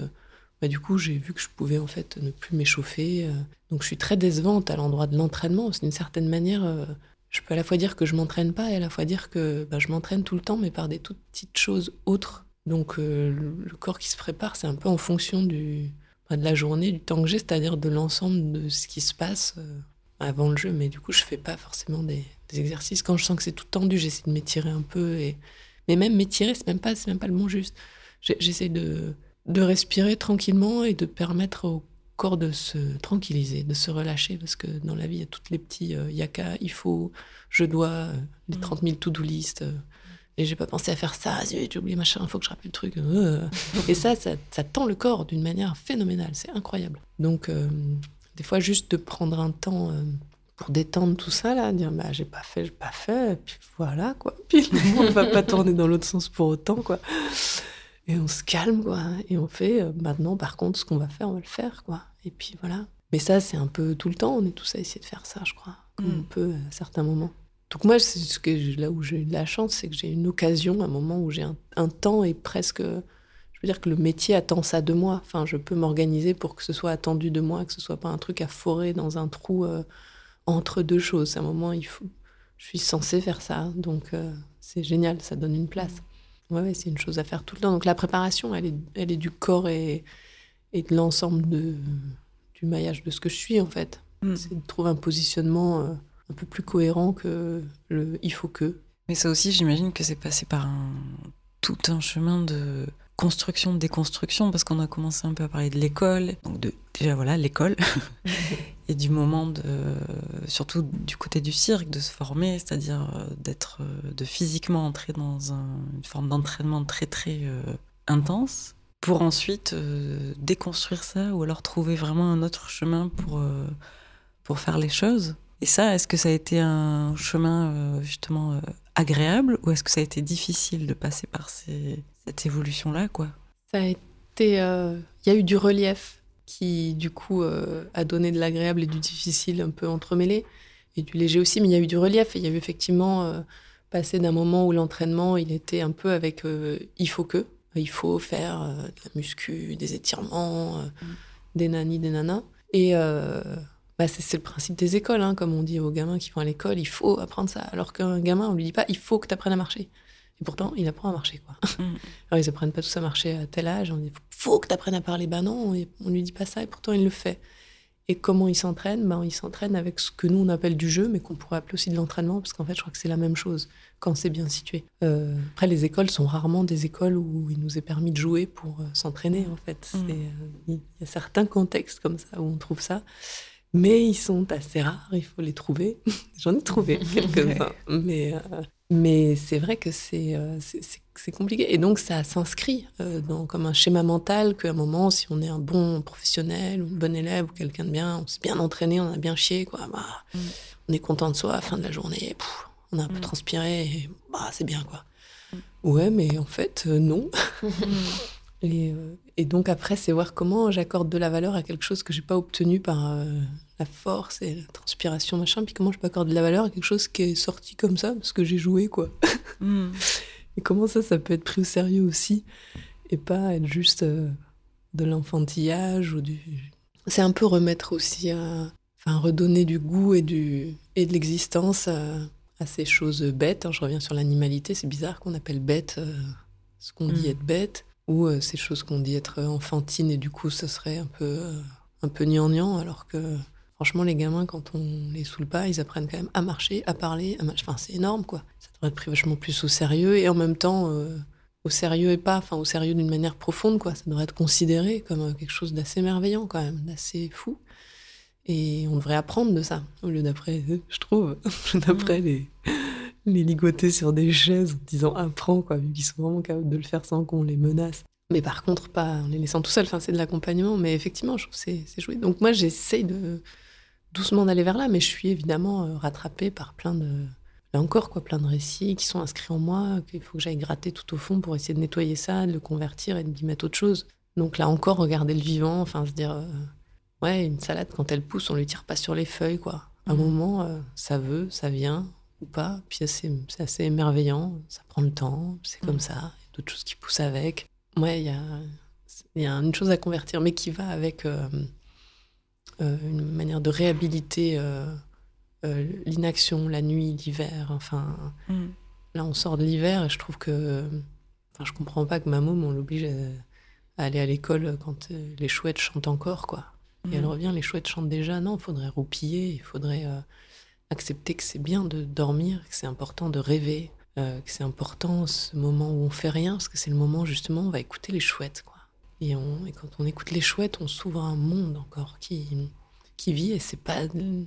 [SPEAKER 4] bah, du coup j'ai vu que je pouvais en fait ne plus m'échauffer, euh. donc je suis très décevante à l'endroit de l'entraînement, d'une certaine manière, euh, je peux à la fois dire que je m'entraîne pas et à la fois dire que bah, je m'entraîne tout le temps, mais par des toutes petites choses autres. Donc le, corps qui se prépare, c'est un peu en fonction du, bah, de la journée, du temps que j'ai, c'est-à-dire de l'ensemble de ce qui se passe avant le jeu, mais du coup je fais pas forcément des des exercices. Quand je sens que c'est tout tendu, j'essaie de m'étirer un peu. Et... Mais même m'étirer, c'est même pas, c'est même pas le bon juste. J'essaie de, de respirer tranquillement et de permettre au corps de se tranquilliser, de se relâcher, parce que dans la vie, il y a toutes les petits euh, yaka, il faut, je dois, euh, les 30 000 to-do list. Euh, et j'ai pas pensé à faire ça, j'ai oublié machin, il faut que je rappelle le truc. et ça, ça, ça, tend le corps d'une manière phénoménale, c'est incroyable. Donc, des fois, juste de prendre un temps pour détendre tout ça, là, dire bah, j'ai pas fait, j'ai pas fait, et puis voilà, quoi. Puis on ne va pas tourner dans l'autre sens pour autant, quoi. Et on se calme, quoi. Et on fait, euh, maintenant, par contre, ce qu'on va faire, on va le faire, quoi. Et puis voilà. Mais ça, c'est un peu tout le temps, on est tous à essayer de faire ça, je crois, comme mm. on peut à certains moments. Donc moi, c'est ce que là où j'ai eu de la chance, c'est que j'ai une occasion, un moment où j'ai un, temps et presque, je veux dire que le métier attend ça de moi. Enfin, je peux m'organiser pour que ce soit attendu de moi, que ce soit pas un truc à forer dans un trou. Euh, entre deux choses. À un moment, il faut, je suis censée faire ça, donc euh, c'est génial, ça donne une place. Ouais, ouais c'est une chose à faire tout le temps. Donc la préparation, elle est, elle est du corps et, et de l'ensemble de, du maillage de ce que je suis, en fait. Mm. C'est de trouver un positionnement euh, un peu plus cohérent que le il faut que.
[SPEAKER 2] Mais ça aussi, j'imagine que c'est passé par un, tout un chemin de construction, de déconstruction, parce qu'on a commencé un peu à parler de l'école, donc de, déjà voilà, l'école, et du moment de, surtout du côté du cirque, de se former, c'est-à-dire euh, d'être, euh, de physiquement entrer dans une forme d'entraînement très très euh, intense, pour ensuite déconstruire ça, ou alors trouver vraiment un autre chemin pour, pour faire les choses. Et ça, est-ce que ça a été un chemin justement agréable, ou est-ce que ça a été difficile de passer par ces, cette évolution-là, quoi
[SPEAKER 4] Ça a été. Euh, il y a eu du relief qui, du coup, euh, a donné de l'agréable et du difficile un peu entremêlé, et du léger aussi, mais il y a eu du relief, il y a eu effectivement euh, passé d'un moment où l'entraînement, il était un peu avec il faut que, il faut faire de la muscu, des étirements, mm. des nanis, des nanas. Et bah, c'est le principe des écoles, hein, comme on dit aux gamins qui vont à l'école, il faut apprendre ça. Alors qu'un gamin, on lui dit pas, il faut que tu apprennes à marcher. Et pourtant, il apprend à marcher, quoi. Mm. Alors, ils apprennent pas tous à marcher à tel âge. On dit, faut que tu apprennes à parler. Ben non, on lui dit pas ça, et pourtant, il le fait. Et comment il s'entraîne? Ben, Il s'entraîne avec ce que nous, on appelle du jeu, mais qu'on pourrait appeler aussi de l'entraînement, parce qu'en fait, je crois que c'est la même chose quand c'est bien situé. Euh, après, les écoles sont rarement des écoles où il nous est permis de jouer pour euh, s'entraîner, en fait. Mm. Euh, il y a certains contextes comme ça où on trouve ça. Mais ils sont assez rares, il faut les trouver. J'en ai trouvé quelques-uns. mais mais c'est vrai que euh, c'est compliqué. Et donc, ça s'inscrit euh, comme un schéma mental qu'à un moment, si on est un bon professionnel ou une bonne élève ou quelqu'un de bien, on s'est bien entraîné, on a bien chié, quoi, bah, mm. on est content de soi à la fin de la journée. on a un peu mm. transpiré, et, bah, c'est bien, quoi. Mm. Ouais, mais en fait, euh, non. et, et, donc, après, c'est voir comment j'accorde de la valeur à quelque chose que j'ai pas obtenu par la force et la transpiration, machin. Puis comment je peux accorder de la valeur à quelque chose qui est sorti comme ça, parce que j'ai joué, quoi. Hmm. et comment ça, ça peut être pris au sérieux aussi, et pas être juste euh, de l'enfantillage ou du. C'est un peu remettre aussi à. Enfin, redonner du goût et, du, et de l'existence à, ces choses bêtes. Hein. Je reviens sur l'animalité, c'est bizarre qu'on appelle bête euh, ce qu'on dit hmm. être bête, ou euh, ces choses qu'on dit être enfantine, et du coup, ce serait un peu, un peu gnangnan, alors que Franchement, les gamins, quand on les saoule pas, ils apprennent quand même à marcher, à parler. À Enfin, c'est énorme, quoi. Ça devrait être pris vachement plus au sérieux et en même temps, euh, au sérieux et pas, enfin, au sérieux d'une manière profonde, quoi. Ça devrait être considéré comme euh, quelque chose d'assez merveillant, quand même, d'assez fou. Et on devrait apprendre de ça, au lieu d'après, je trouve, d'après les, les ligoter sur des chaises en disant apprends, quoi, vu qu'ils sont vraiment capables de le faire sans qu'on les menace. Mais par contre, pas en les laissant tout seuls. Enfin, c'est de l'accompagnement, mais effectivement, je trouve que c'est joué. Donc moi, j'essaye de doucement d'aller vers là, mais je suis évidemment euh, rattrapée par plein de là encore quoi, plein de récits qui sont inscrits en moi, qu'il faut que j'aille gratter tout au fond pour essayer de nettoyer ça, de le convertir et d'y mettre autre chose. Donc là encore, regarder le vivant, enfin se dire, euh, ouais, une salade quand elle pousse, on lui tire pas sur les feuilles, quoi. À un mmh. moment, euh, ça veut, ça vient ou pas, puis c'est assez émerveillant, ça prend le temps, c'est comme mmh. ça, il y a d'autres choses qui poussent avec. Ouais, il y a, y a une chose à convertir, mais qui va avec euh, une manière de réhabiliter euh, euh, l'inaction, la nuit, l'hiver. Enfin, mm. là, on sort de l'hiver et je trouve que. Enfin, je comprends pas que ma môme, on l'oblige à, aller à l'école quand les chouettes chantent encore, quoi. Et elle mm. revient, les chouettes chantent déjà. Non, il faudrait roupiller, il faudrait accepter que c'est bien de dormir, que c'est important de rêver, que c'est important ce moment où on fait rien, parce que c'est le moment justement où on va écouter les chouettes, quoi. Et, quand on écoute les chouettes, on s'ouvre un monde encore qui, qui vit et c'est pas de,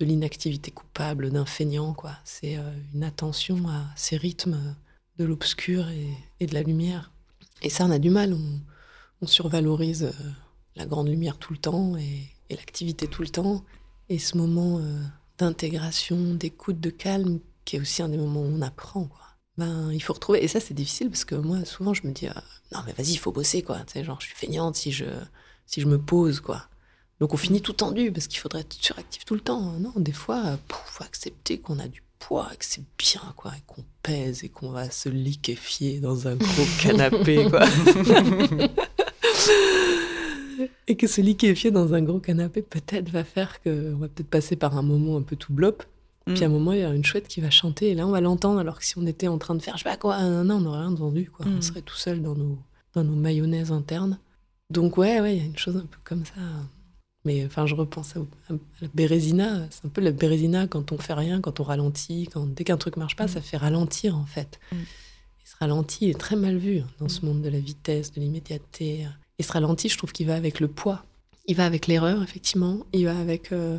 [SPEAKER 4] l'inactivité coupable, d'un feignant, quoi. C'est euh, une attention à ces rythmes de l'obscur et, de la lumière. Et ça, on a du mal. On, survalorise euh, la grande lumière tout le temps et, l'activité tout le temps. Et ce moment euh, d'intégration, d'écoute, de calme, qui est aussi un des moments où on apprend, quoi ben, il faut retrouver. Et ça, c'est difficile parce que moi, souvent, je me dis, ah, non, mais vas-y, il faut bosser, quoi. Tu sais, genre, je suis feignante si je, si je me pose, quoi. Donc, on finit tout tendu parce qu'il faudrait être suractif tout le temps. Non, des fois, il faut accepter qu'on a du poids, que c'est bien, quoi, et qu'on pèse et qu'on va se liquéfier dans un gros canapé, quoi. et que se liquéfier dans un gros canapé, peut-être, va faire qu'on va peut-être passer par un moment un peu tout blop puis à un mm. moment, il y a une chouette qui va chanter, et là, on va l'entendre, alors que si on était en train de faire, je sais pas quoi, non, on n'aurait rien entendu, quoi. On mm. serait tout seul dans nos, dans nos mayonnaises internes. Donc, ouais, ouais, il y a une chose un peu comme ça. Mais enfin, je repense à, la Bérésina. C'est un peu la Bérésina quand on fait rien, quand on ralentit, quand dès qu'un truc marche pas, mm. ça fait ralentir, en fait. Et ce ralenti est très mal vu hein, dans ce monde de la vitesse, de l'immédiateté. Et ce ralenti, je trouve qu'il va avec le poids. Il va avec l'erreur, effectivement. Il va avec. Euh,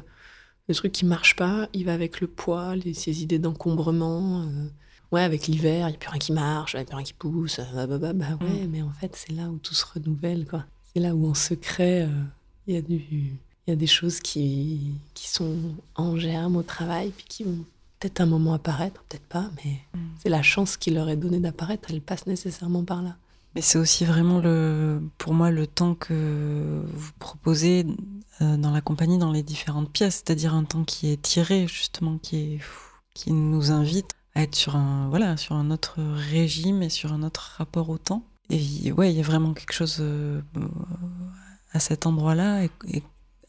[SPEAKER 4] le truc qui marche pas, il va avec le poids, les, ces idées d'encombrement. Euh, ouais, avec l'hiver, il n'y a plus rien qui marche, il n'y a plus rien qui pousse. Bah, bah, bah, bah ouais, mm. mais en fait, c'est là où tout se renouvelle, quoi. C'est là où en secret, euh, il y a du. Il y a des choses qui, qui sont en germe au travail, puis qui vont peut-être un moment apparaître, peut-être pas, mais mm. c'est la chance qui leur est donnée d'apparaître, elle passe nécessairement par là.
[SPEAKER 2] Mais c'est aussi vraiment le, pour moi le temps que vous proposez euh, dans la compagnie, dans les différentes pièces, c'est-à-dire un temps qui est tiré justement, qui, est, qui nous invite à être sur un, voilà, sur un autre régime et sur un autre rapport au temps. Et ouais, il y a vraiment quelque chose euh, à cet endroit-là. Et,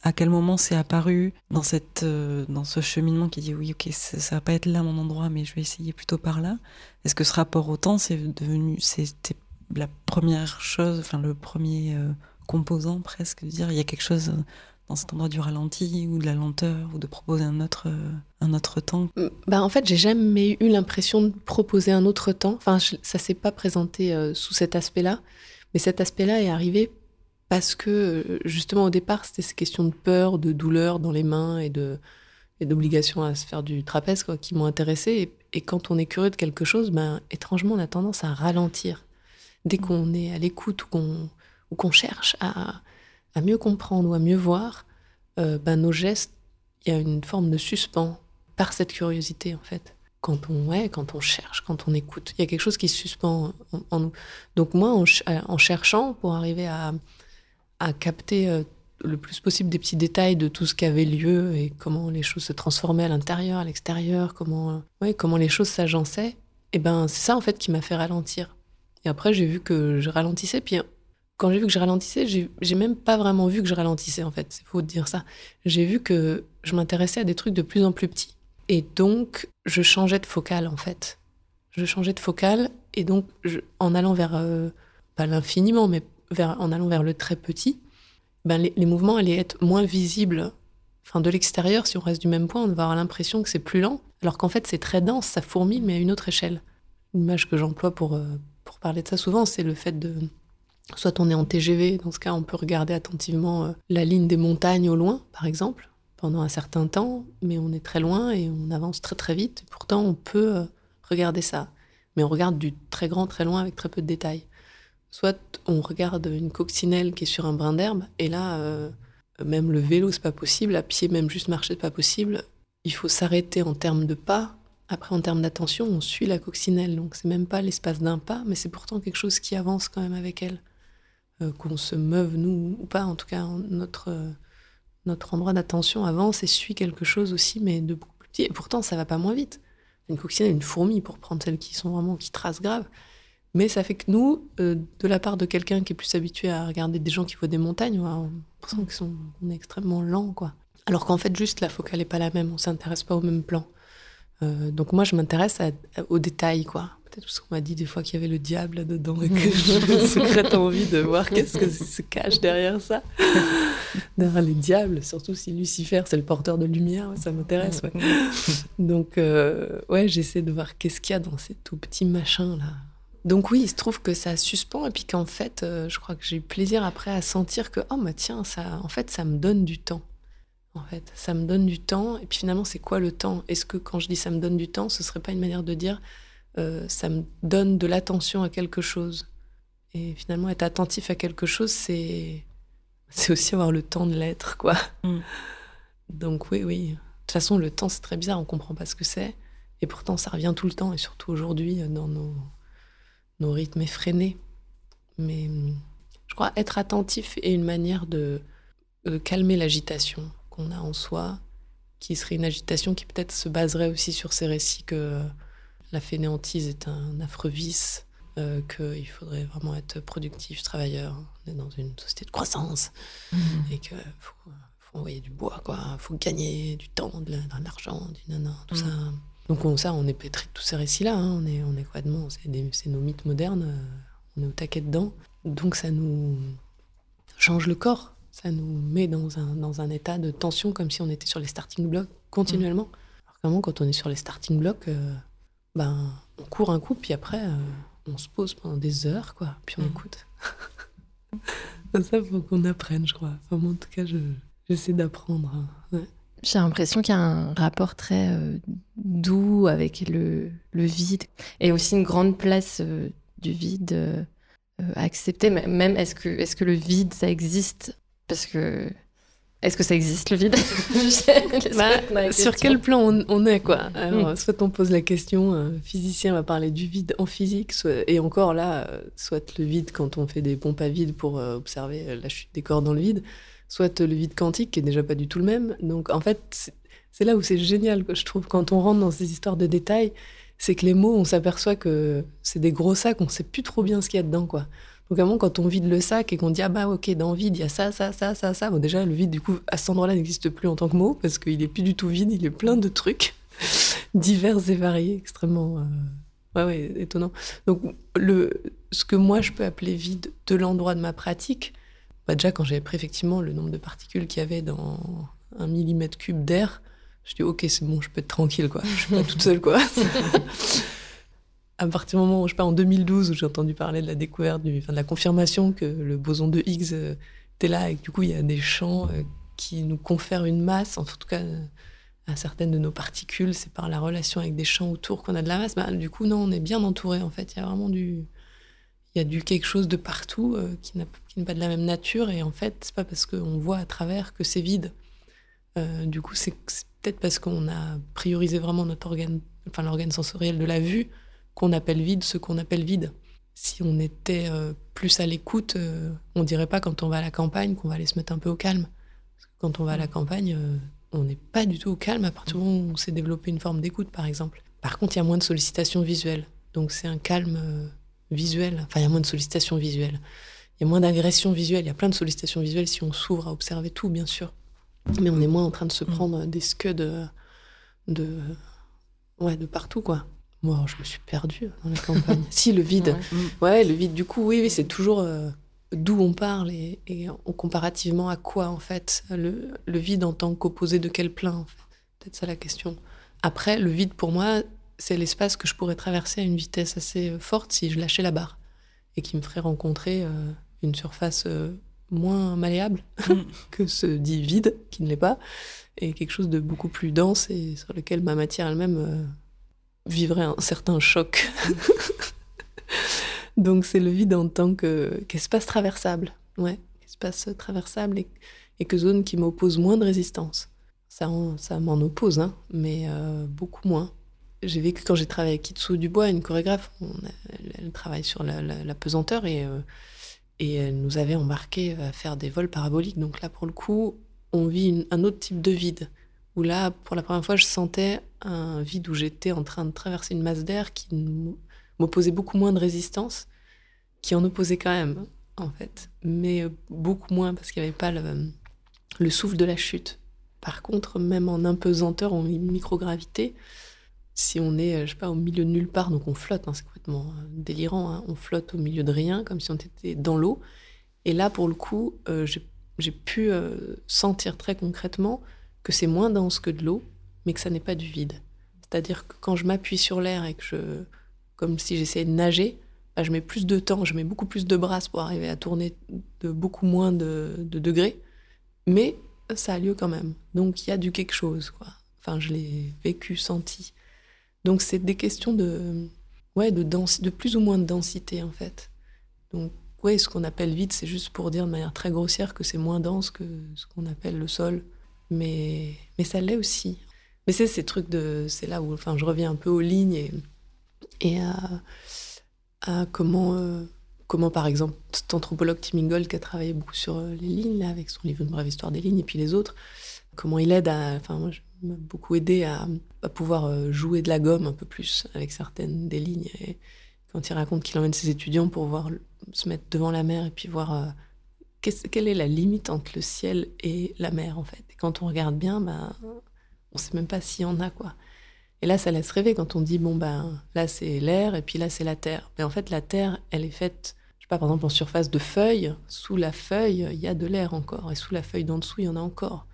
[SPEAKER 2] à quel moment c'est apparu dans, cette, euh, dans ce cheminement qui dit oui, ok, ça, ça va pas être là mon endroit, mais je vais essayer plutôt par là. Est-ce que ce rapport au temps, c'est devenu, c'était la première chose, enfin le premier composant presque, de dire il y a quelque chose dans cet endroit du ralenti ou de la lenteur ou de proposer un autre, euh, un autre temps
[SPEAKER 4] mm, bah En fait, j'ai jamais eu l'impression de proposer un autre temps. Enfin, ça s'est pas présenté euh, sous cet aspect-là, mais cet aspect-là est arrivé parce que euh, justement au départ, c'était ces questions de peur, de douleur dans les mains et de et d'obligation à se faire du trapèze quoi, qui m'ont intéressé. Et, quand on est curieux de quelque chose, ben, étrangement, on a tendance à ralentir. Dès qu'on est à l'écoute ou qu'on cherche à, mieux comprendre ou à mieux voir, euh, ben, nos gestes, il y a une forme de suspens par cette curiosité en fait. Quand on, ouais, quand on cherche, quand on écoute, il y a quelque chose qui se suspend en, nous. Donc moi, en, en, cherchant pour arriver à, capter euh, le plus possible des petits détails de tout ce qui avait lieu et comment les choses se transformaient à l'intérieur, à l'extérieur, comment, euh, ouais, comment les choses s'agençaient, et eh ben c'est ça en fait qui m'a fait ralentir. Et après, j'ai vu que je ralentissais, puis quand j'ai vu que je ralentissais, j'ai même pas vraiment vu que je ralentissais en fait, c'est faux de dire ça. J'ai vu que je m'intéressais à des trucs de plus en plus petits. Et donc, je changeais de focale en fait. Je changeais de focale et donc, en allant vers, euh, pas l'infiniment, mais en allant vers le très petit, ben les, mouvements allaient être moins visibles. Enfin, de l'extérieur, si on reste du même point, on va avoir l'impression que c'est plus lent, alors qu'en fait, c'est très dense, ça fourmille, mais à une autre échelle. L'image que j'emploie pour, euh, pour parler de ça souvent, c'est le fait de Soit on est en TGV, dans ce cas on peut regarder attentivement euh, la ligne des montagnes au loin, par exemple, pendant un certain temps, mais on est très loin et on avance très très vite. Pourtant on peut euh, regardez ça. Mais on regarde du très grand, très loin, avec très peu de détails. Soit on regarde une coccinelle qui est sur un brin d'herbe, et là, euh, même le vélo, c'est pas possible. À pied, même juste marcher, c'est pas possible. Il faut s'arrêter en termes de pas. Après, en termes d'attention, on suit la coccinelle. Donc, c'est même pas l'espace d'un pas, mais c'est pourtant quelque chose qui avance quand même avec elle. Euh, qu'on se meuve, nous ou pas, en tout cas, notre, euh, notre endroit d'attention avance et suit quelque chose aussi, mais de beaucoup plus petit. Et pourtant, ça va pas moins vite. Une coccinelle, une fourmi, pour prendre celles qui sont vraiment, qui tracent grave. Mais ça fait que nous, euh, de la part de quelqu'un qui est plus habitué à regarder des gens qui voient des montagnes, on sent qu'on est extrêmement lent, quoi. Alors qu'en fait, juste la focale n'est pas la même, on s'intéresse pas au même plan. Euh, donc moi, je m'intéresse aux détails, quoi. Peut-être parce qu'on m'a dit des fois qu'il y avait le diable là-dedans et que j'ai secrète envie de voir qu'est-ce que se cache derrière ça. derrière les diables, surtout si Lucifer, c'est le porteur de lumière, ça m'intéresse. Ouais. Donc, euh, ouais, j'essaie de voir qu'est-ce qu'il y a dans ces tout petits machins-là. Donc oui, il se trouve que ça suspend et puis qu'en fait, euh, je crois que j'ai eu plaisir après à sentir que, oh, bah tiens, ça, en fait, ça me donne du temps en fait. Ça me donne du temps. Et puis finalement, c'est quoi le temps? Est-ce que quand je dis ça me donne du temps, ce serait pas une manière de dire euh, ça me donne de l'attention à quelque chose? Et finalement, être attentif à quelque chose, c'est c'est aussi avoir le temps de l'être, quoi. Mm. Donc oui, oui. De toute façon, le temps, c'est très bizarre. On comprend pas ce que c'est. Et pourtant, ça revient tout le temps, et surtout aujourd'hui, dans nos, nos rythmes effrénés. Mais je crois être attentif est une manière de calmer l'agitation qu'on a en soi, qui serait une agitation qui peut-être se baserait aussi sur ces récits que la fainéantise est un affreux vice, euh, qu'il faudrait vraiment être productif, travailleur. On est dans une société de croissance mmh. et qu'il faut, envoyer du bois, quoi. Il faut gagner du temps, de l'argent, du nana, tout mmh. ça. Donc on, ça, on est pétri de tous ces récits-là. Hein. On, est, on est complètement... C'est nos mythes modernes. Euh, on est au taquet dedans. Donc ça nous change le corps ça nous met dans un, dans un état de tension comme si on était sur les starting blocks continuellement. Mm. Alors comment quand on est sur les starting blocks, euh, ben, on court un coup, puis après, euh, on se pose pendant des heures, quoi, puis on mm. écoute. ça, faut qu'on apprenne, je crois. Enfin, en tout cas, j'essaie d'apprendre. Hein.
[SPEAKER 3] J'ai l'impression qu'il y a un rapport très euh, doux avec le, le, vide et aussi une grande place du vide à accepter. Même est-ce que, est -ce que le vide, ça existe? Parce que. Est-ce que ça existe le vide?
[SPEAKER 4] Bah, Sur quel plan on, est quoi? Alors, hmm. Soit on pose la question, un physicien va parler du vide en physique, et encore là, euh, soit le vide quand on fait des pompes à vide pour euh, observer euh, la chute des corps dans le vide, soit le vide quantique qui est déjà pas du tout le même. Donc en fait, c'est là où c'est génial, je trouve, quand on rentre dans ces histoires de détails, c'est que les mots, on s'aperçoit que c'est des gros sacs, on sait plus trop bien ce qu'il y a dedans quoi. Donc, quand on vide le sac et qu'on dit, ah bah ok, dans vide, il y a ça, ça, ça, ça, ça. Bon, déjà, le vide, du coup, à cet endroit-là, n'existe plus en tant que mot parce qu'il est plus du tout vide, il est plein de trucs divers et variés, extrêmement. Euh, ouais, ouais, étonnant. Donc, le, ce que moi, je peux appeler vide de l'endroit de ma pratique, bah, déjà, quand j'avais pris effectivement le nombre de particules qu'il y avait dans un millimètre cube d'air, je dis, ok, c'est bon, je peux être tranquille, quoi. Je suis pas toute seule, quoi. à partir du moment où, je sais pas, en 2012, où j'ai entendu parler de la découverte, enfin, de la confirmation que le boson de Higgs euh, était là et que du coup, il y a des champs euh, qui nous confèrent une masse, en tout cas, euh, à certaines de nos particules, c'est par la relation avec des champs autour qu'on a de la masse. Bah, du coup, non, on est bien entouré, en fait. Il y a vraiment du. Il y a du quelque chose de partout qui n'est pas de la même nature. Et en fait, c'est pas parce qu'on voit à travers que c'est vide. du coup, c'est peut-être parce qu'on a priorisé vraiment notre organe, enfin l'organe sensoriel de la vue, qu'on appelle vide ce qu'on appelle vide. Si on était euh, plus à l'écoute, euh, on dirait pas quand on va à la campagne qu'on va aller se mettre un peu au calme. quand on va à la mm. campagne, euh, on n'est pas du tout au calme à partir du moment où on s'est développé une forme d'écoute, par exemple. Par contre, il y a moins de sollicitations visuelles. Donc c'est un calme visuel. Enfin, il y a moins de sollicitations visuelles. Il y a moins d'agressions visuelles. Il y a plein de sollicitations visuelles si on s'ouvre à observer tout, bien sûr. Mais on est moins en train de se mm. prendre des scuds de, de, ouais, de partout, quoi. Moi, je me suis perdue dans la campagne. si, le vide. Ouais. le vide. Du coup, oui, oui c'est toujours euh, d'où on parle et, comparativement à quoi, en fait. Le, vide en tant qu'opposé de quel plein, en fait. Peut-être ça la question. Après, le vide, pour moi, c'est l'espace que je pourrais traverser à une vitesse assez euh, forte si je lâchais la barre et qui me ferait rencontrer euh, une surface moins malléable mm. que ce dit vide, qui ne l'est pas, et quelque chose de beaucoup plus dense et sur lequel ma matière elle-même vivrait un certain choc. Donc c'est le vide en tant que qu'espace traversable, ouais, espace traversable et, et que zone qui m'oppose moins de résistance. Ça, ça m'en oppose, hein, mais euh, beaucoup moins. J'ai vécu quand j'ai travaillé avec Kitsu Dubois, une chorégraphe, elle, travaille sur la, pesanteur et, euh, et elle nous avait embarqué à faire des vols paraboliques. Donc là, pour le coup, on vit un autre type de vide. Là, pour la première fois, je sentais un vide où j'étais en train de traverser une masse d'air qui m'opposait beaucoup moins de résistance, qui en opposait quand même, en fait, mais beaucoup moins parce qu'il n'y avait pas le, le, souffle de la chute. Par contre, même en impesanteur, en microgravité, si on est, je sais pas, au milieu de nulle part, donc on flotte, hein, c'est complètement euh, délirant, hein, on flotte au milieu de rien, comme si on était dans l'eau. Et là, pour le coup, euh, j'ai pu euh, sentir très concrètement que c'est moins dense que de l'eau, mais que ça n'est pas du vide. C'est-à-dire que quand je m'appuie sur l'air et que je, comme si j'essayais de nager, bah, je mets plus de temps, je mets beaucoup plus de brasses pour arriver à tourner de beaucoup moins de, degrés, mais ça a lieu quand même. Donc il y a du quelque chose, quoi. Enfin, je l'ai vécu, senti. Donc c'est des questions de, ouais, de, de plus ou moins de densité en fait. Donc ouais, ce qu'on appelle vide, c'est juste pour dire de manière très grossière que c'est moins dense que ce qu'on appelle le sol mais, mais ça l'est aussi. Mais c'est ces trucs de. C'est là où enfin, je reviens un peu aux lignes et, à, comment, euh, comment, par exemple, cet anthropologue Tim Ingold qui a travaillé beaucoup sur euh, les lignes, là, avec son livre Une brève histoire des lignes, et puis les autres, comment il aide à. Enfin, moi, m'a beaucoup aidé à, à, pouvoir euh, jouer de la gomme un peu plus avec certaines des lignes. Et quand il raconte qu'il emmène ses étudiants pour voir se mettre devant la mer et puis voir quelle est la limite entre le ciel et la mer en fait? Et quand on regarde bien, ben, on sait même pas s'il y en a quoi. Et là, ça laisse rêver quand on dit bon ben là c'est l'air et puis là c'est la terre. Mais en fait, la terre, elle est faite, je sais pas, par exemple en surface de feuilles. Sous la feuille, il y a de l'air encore, et sous la feuille d'en dessous, il y en a encore.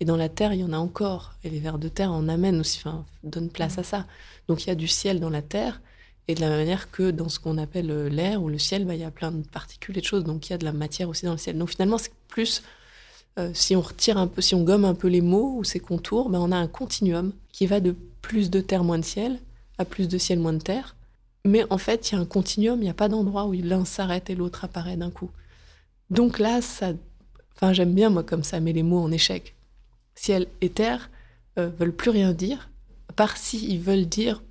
[SPEAKER 4] Et dans la terre, il y en a encore. Et les vers de terre en amènent aussi, enfin, donnent place à ça. Donc il y a du ciel dans la terre, et de la même manière que dans ce qu'on appelle euh, l'air ou le ciel, bah, il y a plein de particules et de choses. Donc il y a de la matière aussi dans le ciel. Donc finalement, c'est plus, euh, si on retire un peu, si on gomme un peu les mots ou ces contours, bah, on a un continuum qui va de plus de terre, moins de ciel, à plus de ciel, moins de terre. Mais en fait, il y a un continuum, il n'y a pas d'endroit où l'un s'arrête et l'autre apparaît d'un coup. Donc là, ça, enfin, j'aime bien, moi, comme ça, met les mots en échec. Ciel et terre euh, veulent plus rien dire, par si ils veulent dire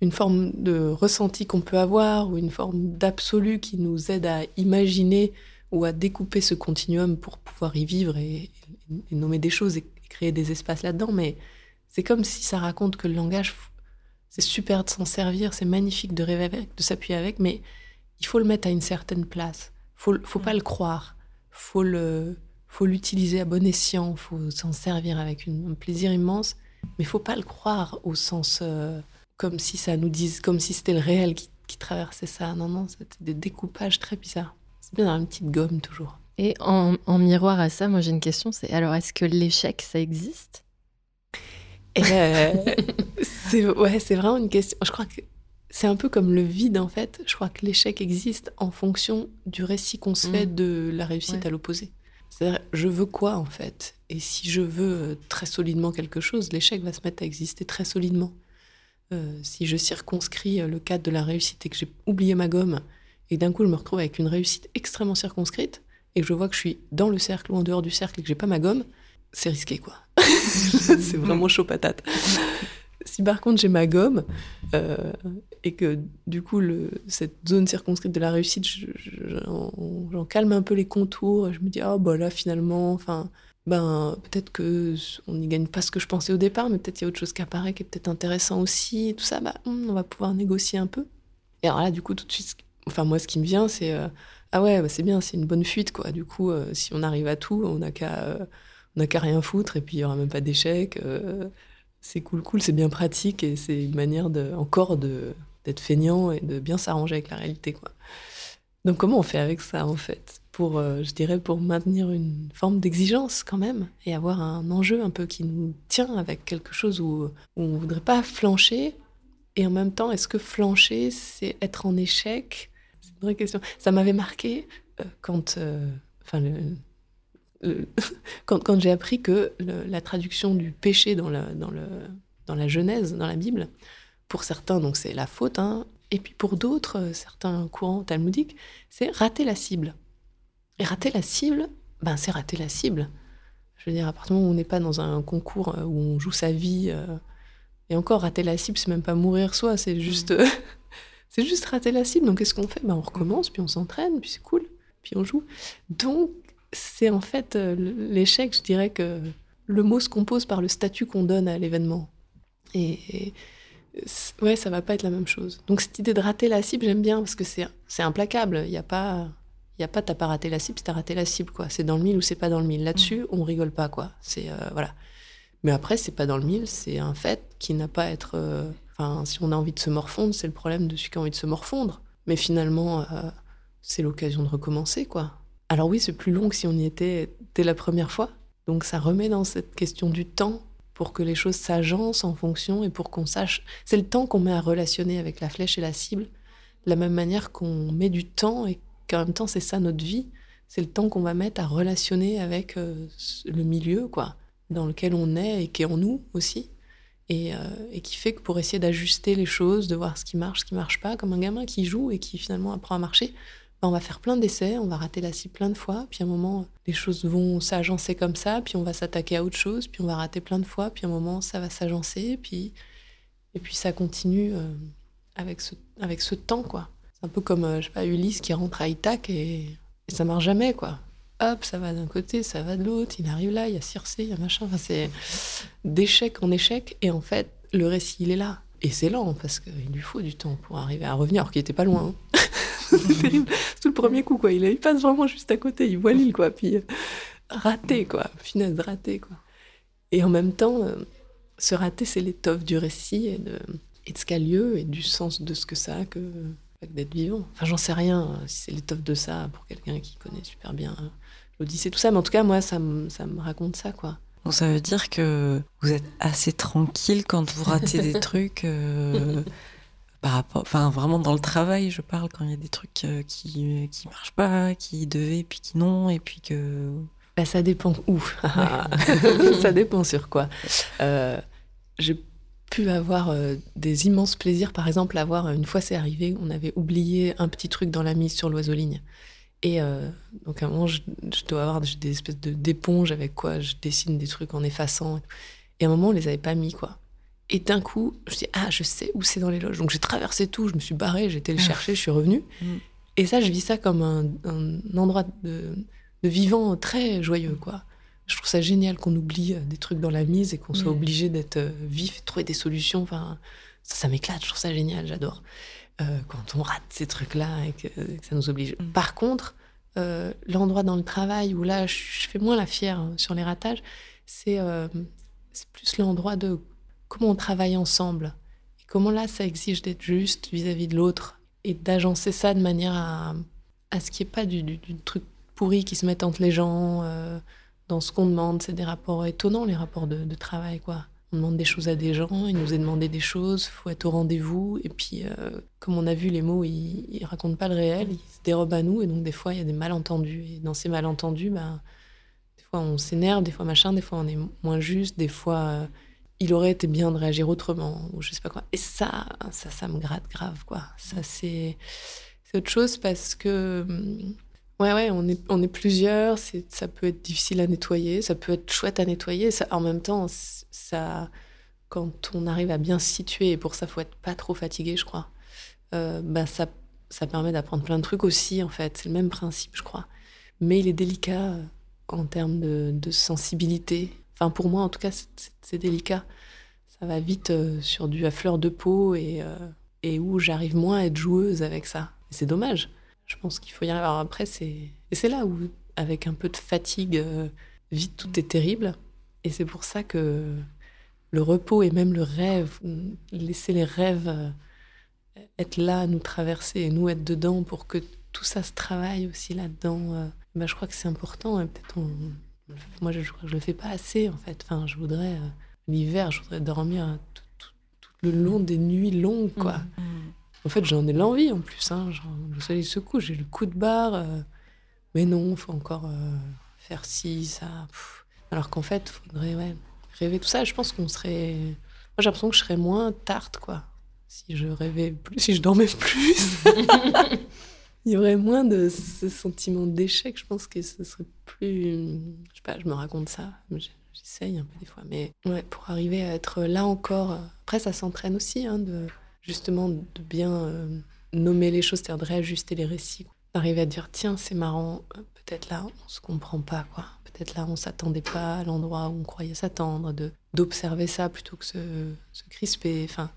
[SPEAKER 4] une forme de ressenti qu'on peut avoir ou une forme d'absolu qui nous aide à imaginer ou à découper ce continuum pour pouvoir y vivre et, nommer des choses et, créer des espaces là-dedans. Mais c'est comme si ça raconte que le langage, c'est super de s'en servir, c'est magnifique de rêver avec, de s'appuyer avec, mais il faut le mettre à une certaine place. Faut, faut pas le croire. Faut le, faut l'utiliser à bon escient. Faut s'en servir avec un plaisir immense, mais faut pas le croire au sens euh, comme si ça nous dise, comme si c'était le réel qui, traversait ça. Non, non, c'était des découpages très bizarres. C'est bien dans une petite gomme toujours.
[SPEAKER 3] Et en, miroir à ça, moi j'ai une question, c'est alors est-ce que l'échec, ça existe?
[SPEAKER 4] Euh, c'est ouais, c'est vraiment une question. Je crois que c'est un peu comme le vide en fait. Je crois que l'échec existe en fonction du récit qu'on se fait mm. de la réussite à l'opposé. C'est-à-dire, je veux quoi en fait? Et si je veux euh, très solidement quelque chose, l'échec va se mettre à exister très solidement. Euh, si je circonscris euh, le cadre de la réussite et que j'ai oublié ma gomme, et d'un coup je me retrouve avec une réussite extrêmement circonscrite, et que je vois que je suis dans le cercle ou en dehors du cercle et que j'ai pas ma gomme, c'est risqué quoi. c'est vraiment chaud patate. si par contre j'ai ma gomme euh, et que du coup cette zone circonscrite de la réussite, j'en calme un peu les contours, je me dis ah bah là finalement, enfin ben peut-être que on n'y gagne pas ce que je pensais au départ, mais peut-être il y a autre chose qui apparaît qui est peut-être intéressant aussi, tout ça, bah, hmm, on va pouvoir négocier un peu. Et alors là, du coup, tout de suite, enfin moi, ce qui me vient, c'est euh, ah ouais, bah, c'est bien, c'est une bonne fuite, quoi. Du coup, euh, si on arrive à tout, on n'a qu'à euh, on rien foutre, et puis il y aura même pas d'échec. c'est cool, cool, c'est bien pratique, et c'est une manière de encore de d'être feignant et de bien s'arranger avec la réalité, quoi. Donc comment on fait avec ça en fait? Pour, euh, je dirais, pour maintenir une forme d'exigence quand même et avoir un enjeu un peu qui nous tient avec quelque chose où, on ne voudrait pas flancher et en même temps, est-ce que flancher, c'est être en échec? C'est une vraie question. Ça m'avait marqué euh, quand, euh, quand, quand j'ai appris que la traduction du péché dans, la Genèse, dans la Bible, pour certains, donc c'est la faute. Hein. Et puis pour d'autres, certains courants talmudiques, c'est rater la cible. Et rater la cible, ben c'est rater la cible. Je veux dire, à partir du moment où on n'est pas dans un concours euh, où on joue sa vie, euh, et encore, rater la cible, c'est même pas mourir soi, c'est juste, c'est juste rater la cible. Donc qu'est-ce qu'on fait? Ben, On recommence, puis on s'entraîne, puis c'est cool, puis on joue. Donc c'est en fait l'échec, je dirais que le mot se compose par le statut qu'on donne à l'événement. Et, ouais, ça va pas être la même chose. Donc cette idée de rater la cible, j'aime bien parce que c'est implacable. Il n'y a pas, il y a pas t'as pas raté la cible, t'as raté la cible quoi. C'est dans le mille ou c'est pas dans le mille. Là-dessus, mm. on rigole pas quoi. C'est euh, voilà. Mais après, c'est pas dans le mille, c'est un fait qui n'a pas à être. Euh, enfin, si on a envie de se morfondre, c'est le problème de celui qui a envie de se morfondre. Mais finalement, euh, c'est l'occasion de recommencer quoi. Alors oui, c'est plus long que si on y était dès la première fois. Donc ça remet dans cette question du temps pour que les choses s'agencent en fonction et pour qu'on sache. C'est le temps qu'on met à relationner avec la flèche et la cible, de la même manière qu'on met du temps et qu'en même temps c'est ça notre vie. C'est le temps qu'on va mettre à relationner avec euh, le milieu, quoi, dans lequel on est et qui est en nous aussi. Et, euh, et, qui fait que pour essayer d'ajuster les choses, de voir ce qui marche, ce qui marche pas, comme un gamin qui joue et qui finalement apprend à marcher, ben, on va faire plein d'essais, on va rater la cible plein de fois, puis à un moment, les choses vont s'agencer comme ça, puis on va s'attaquer à autre chose, puis on va rater plein de fois, puis à un moment, ça va s'agencer, puis... et puis ça continue euh, avec, ce, avec ce temps, quoi. C'est un peu comme, euh, je sais pas, Ulysse qui rentre à Ithac et, et ça marche jamais, quoi. Hop, ça va d'un côté, ça va de l'autre, il arrive là, il y a Circé, il y a machin, enfin, c'est d'échec en échec, et en fait, le récit, il est là. Et c'est lent, parce qu'il lui faut du temps pour arriver à revenir, alors qu'il était pas loin. Hein. c'est terrible. C'est le premier coup, quoi. Il, passe vraiment juste à côté, il voit l'île, quoi. Puis euh, raté, quoi. Finesse, raté, quoi. Et en même temps, euh, ce raté, c'est l'étoffe du récit et de, et de ce lieu et du sens de ce que ça a que, d'être vivant. Enfin, j'en sais rien euh, si c'est l'étoffe de ça pour quelqu'un qui connaît super bien l'Odyssée, tout ça. Mais en tout cas, moi, ça, ça me raconte ça, quoi.
[SPEAKER 2] Donc ça veut dire que vous êtes assez tranquille quand vous ratez des trucs par rapport, enfin vraiment dans le travail, je parle quand il y a des trucs euh, qui qui marchent pas, qui devaient puis qui non, et puis que.
[SPEAKER 4] Bah, ça dépend où. ça dépend sur quoi. Euh, j'ai pu avoir euh, des immenses plaisirs, par exemple, avoir une fois c'est arrivé, on avait oublié un petit truc dans la mise sur l'oiseau-ligne. Et donc à un moment, je, dois avoir des espèces de d'éponges avec quoi je dessine des trucs en effaçant. Et à un moment, on les avait pas mis quoi. Et d'un coup, je dis ah, je sais où c'est dans les loges. Donc j'ai traversé tout, je me suis barré, j'ai été le ah. chercher, je suis revenue. Mm. Et ça, je vis ça comme un, endroit de, vivant très joyeux, quoi. Je trouve ça génial qu'on oublie euh, des trucs dans la mise et qu'on soit mm. obligé d'être euh, vif et de trouver des solutions. Enfin, ça, ça m'éclate, je trouve ça génial, j'adore. Euh, quand on rate ces trucs-là et que, ça nous oblige. Mm. Par contre, l'endroit dans le travail où là, je, fais moins la fière hein, sur les ratages, c'est c'est plus l'endroit de comment on travaille ensemble. Et comment là, ça exige d'être juste vis-à-vis de l'autre et d'agencer ça de manière à, à ce qu'il n'y ait pas du, du, truc pourri qui se met entre les gens euh, dans ce qu'on demande. C'est des rapports étonnants, les rapports de, travail, quoi. On demande des choses à des gens, il nous est demandé des choses, faut être au rendez-vous. Et puis, euh, comme on a vu, les mots, ils, ne racontent pas le réel, ils se dérobent à nous. Et donc, des fois, il y a des malentendus. Et dans ces malentendus, ben, des fois, on s'énerve, des fois, machin, des fois, on est moins juste, des fois, euh, il aurait été bien de réagir autrement ou je sais pas quoi. Et ça, ça, ça me gratte grave quoi. Ça c'est c'est autre chose parce que hum, ouais ouais on est on est plusieurs. Ça peut être difficile à nettoyer, ça peut être chouette à nettoyer. Ça, en même temps, ça quand on arrive à bien se situer et pour ça faut être pas trop fatigué, je crois. Euh, bah ça ça permet d'apprendre plein de trucs aussi en fait. C'est le même principe, je crois. Mais il est délicat euh, en termes de, de sensibilité Enfin, pour moi, en tout cas, c'est délicat. Ça va vite euh, sur du à fleur de peau et, euh, et où j'arrive moins à être joueuse avec ça. c'est dommage. Je pense qu'il faut y arriver. Alors après, c'est et c'est là où, avec un peu de fatigue, euh, vite tout est terrible. Et c'est pour ça que le repos et même le rêve, laisser les rêves être là, nous traverser et nous être dedans pour que tout ça se travaille aussi là-dedans. Ben, je crois que c'est important. Peut-être on, moi, je, je, le fais pas assez, en fait. Enfin, je voudrais, euh, l'hiver, je voudrais dormir tout, le long des nuits longues, quoi. Mm, mm. En fait, j'en ai l'envie, en plus. Hein. Genre, le soleil se couche, j'ai le coup de barre. Euh, mais non, il faut encore euh, faire ci, ça. Alors qu'en fait, il faudrait ouais, rêver tout ça. Je pense qu'on serait... Moi, j'ai l'impression que je serais moins tarte, quoi. si je rêvais plus, si je dormais plus, il y aurait moins de ce sentiment d'échec. Je pense que ce serait plus. Je sais pas, je me raconte ça. J'essaye un peu des fois. Mais ouais, pour arriver à être là encore. Après, ça s'entraîne aussi, hein, de, justement, de bien euh, nommer les choses, c'est-à-dire de réajuster les récits. D'arriver à dire, tiens, c'est marrant, peut-être là, on se comprend pas, quoi. Peut-être là, on s'attendait pas à l'endroit où on croyait s'attendre, de d'observer ça plutôt que se, se crisper. Enfin,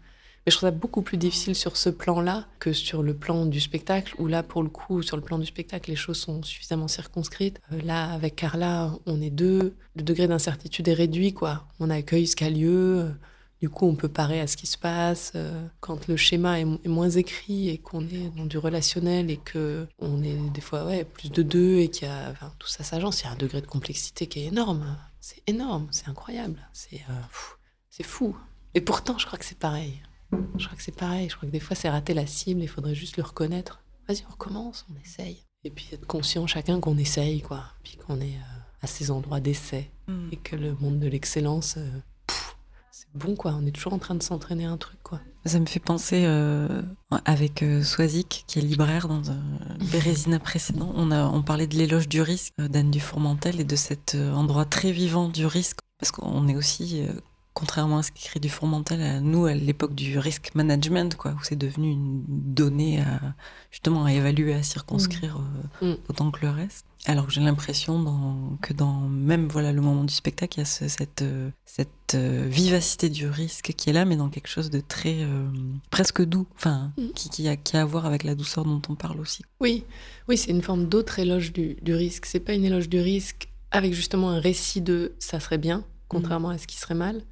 [SPEAKER 4] mais je trouve ça beaucoup plus difficile sur ce plan-là que sur le plan du spectacle, où là, pour le coup, sur le plan du spectacle, les choses sont suffisamment circonscrites. Euh, là, avec Carla, on est deux. Le degré d'incertitude est réduit, quoi. On accueille ce qu'a lieu. Du coup, on peut parer à ce qui se passe. Euh, quand le schéma est, moins écrit et qu'on est dans du relationnel et que on est des fois ouais, plus de deux et qu'il y a enfin, tout ça s'agence, il y a un degré de complexité qui est énorme. C'est énorme, c'est incroyable, c'est euh, c'est fou. Et pourtant, je crois que c'est pareil. Je crois que c'est pareil. Je crois que des fois, c'est rater la cible. Il faudrait juste le reconnaître. Vas-y, on recommence, on essaye. Et puis être conscient chacun qu'on essaye, quoi. Puis qu'on est euh, à ces endroits d'essai. Mm. Et que le monde de l'excellence, euh, bon, quoi. On est toujours en train de s'entraîner un truc, quoi.
[SPEAKER 2] Ça me fait penser euh, avec Soisic, qui est libraire dans un Bérésina précédent. On, a, on parlait de l'éloge du risque d'Anne Dufourmentel et de cet endroit très vivant du risque. Parce qu'on est aussi contrairement à ce qu'écrit du mental à nous, à l'époque du risk management, quoi, où c'est devenu une donnée à, justement à évaluer, à circonscrire mm. Euh, mm. autant que le reste. Alors que j'ai l'impression que dans même voilà le moment du spectacle, il y a cette, euh, cette euh, vivacité du risque qui est là, mais dans quelque chose de très presque doux, enfin, mm. qui, qui, a, qui a à voir avec la douceur dont on parle aussi.
[SPEAKER 4] Oui, oui, c'est une forme d'autre éloge du, du risque. C'est pas une éloge du risque avec justement un récit de ça serait bien, contrairement à ce qui serait mal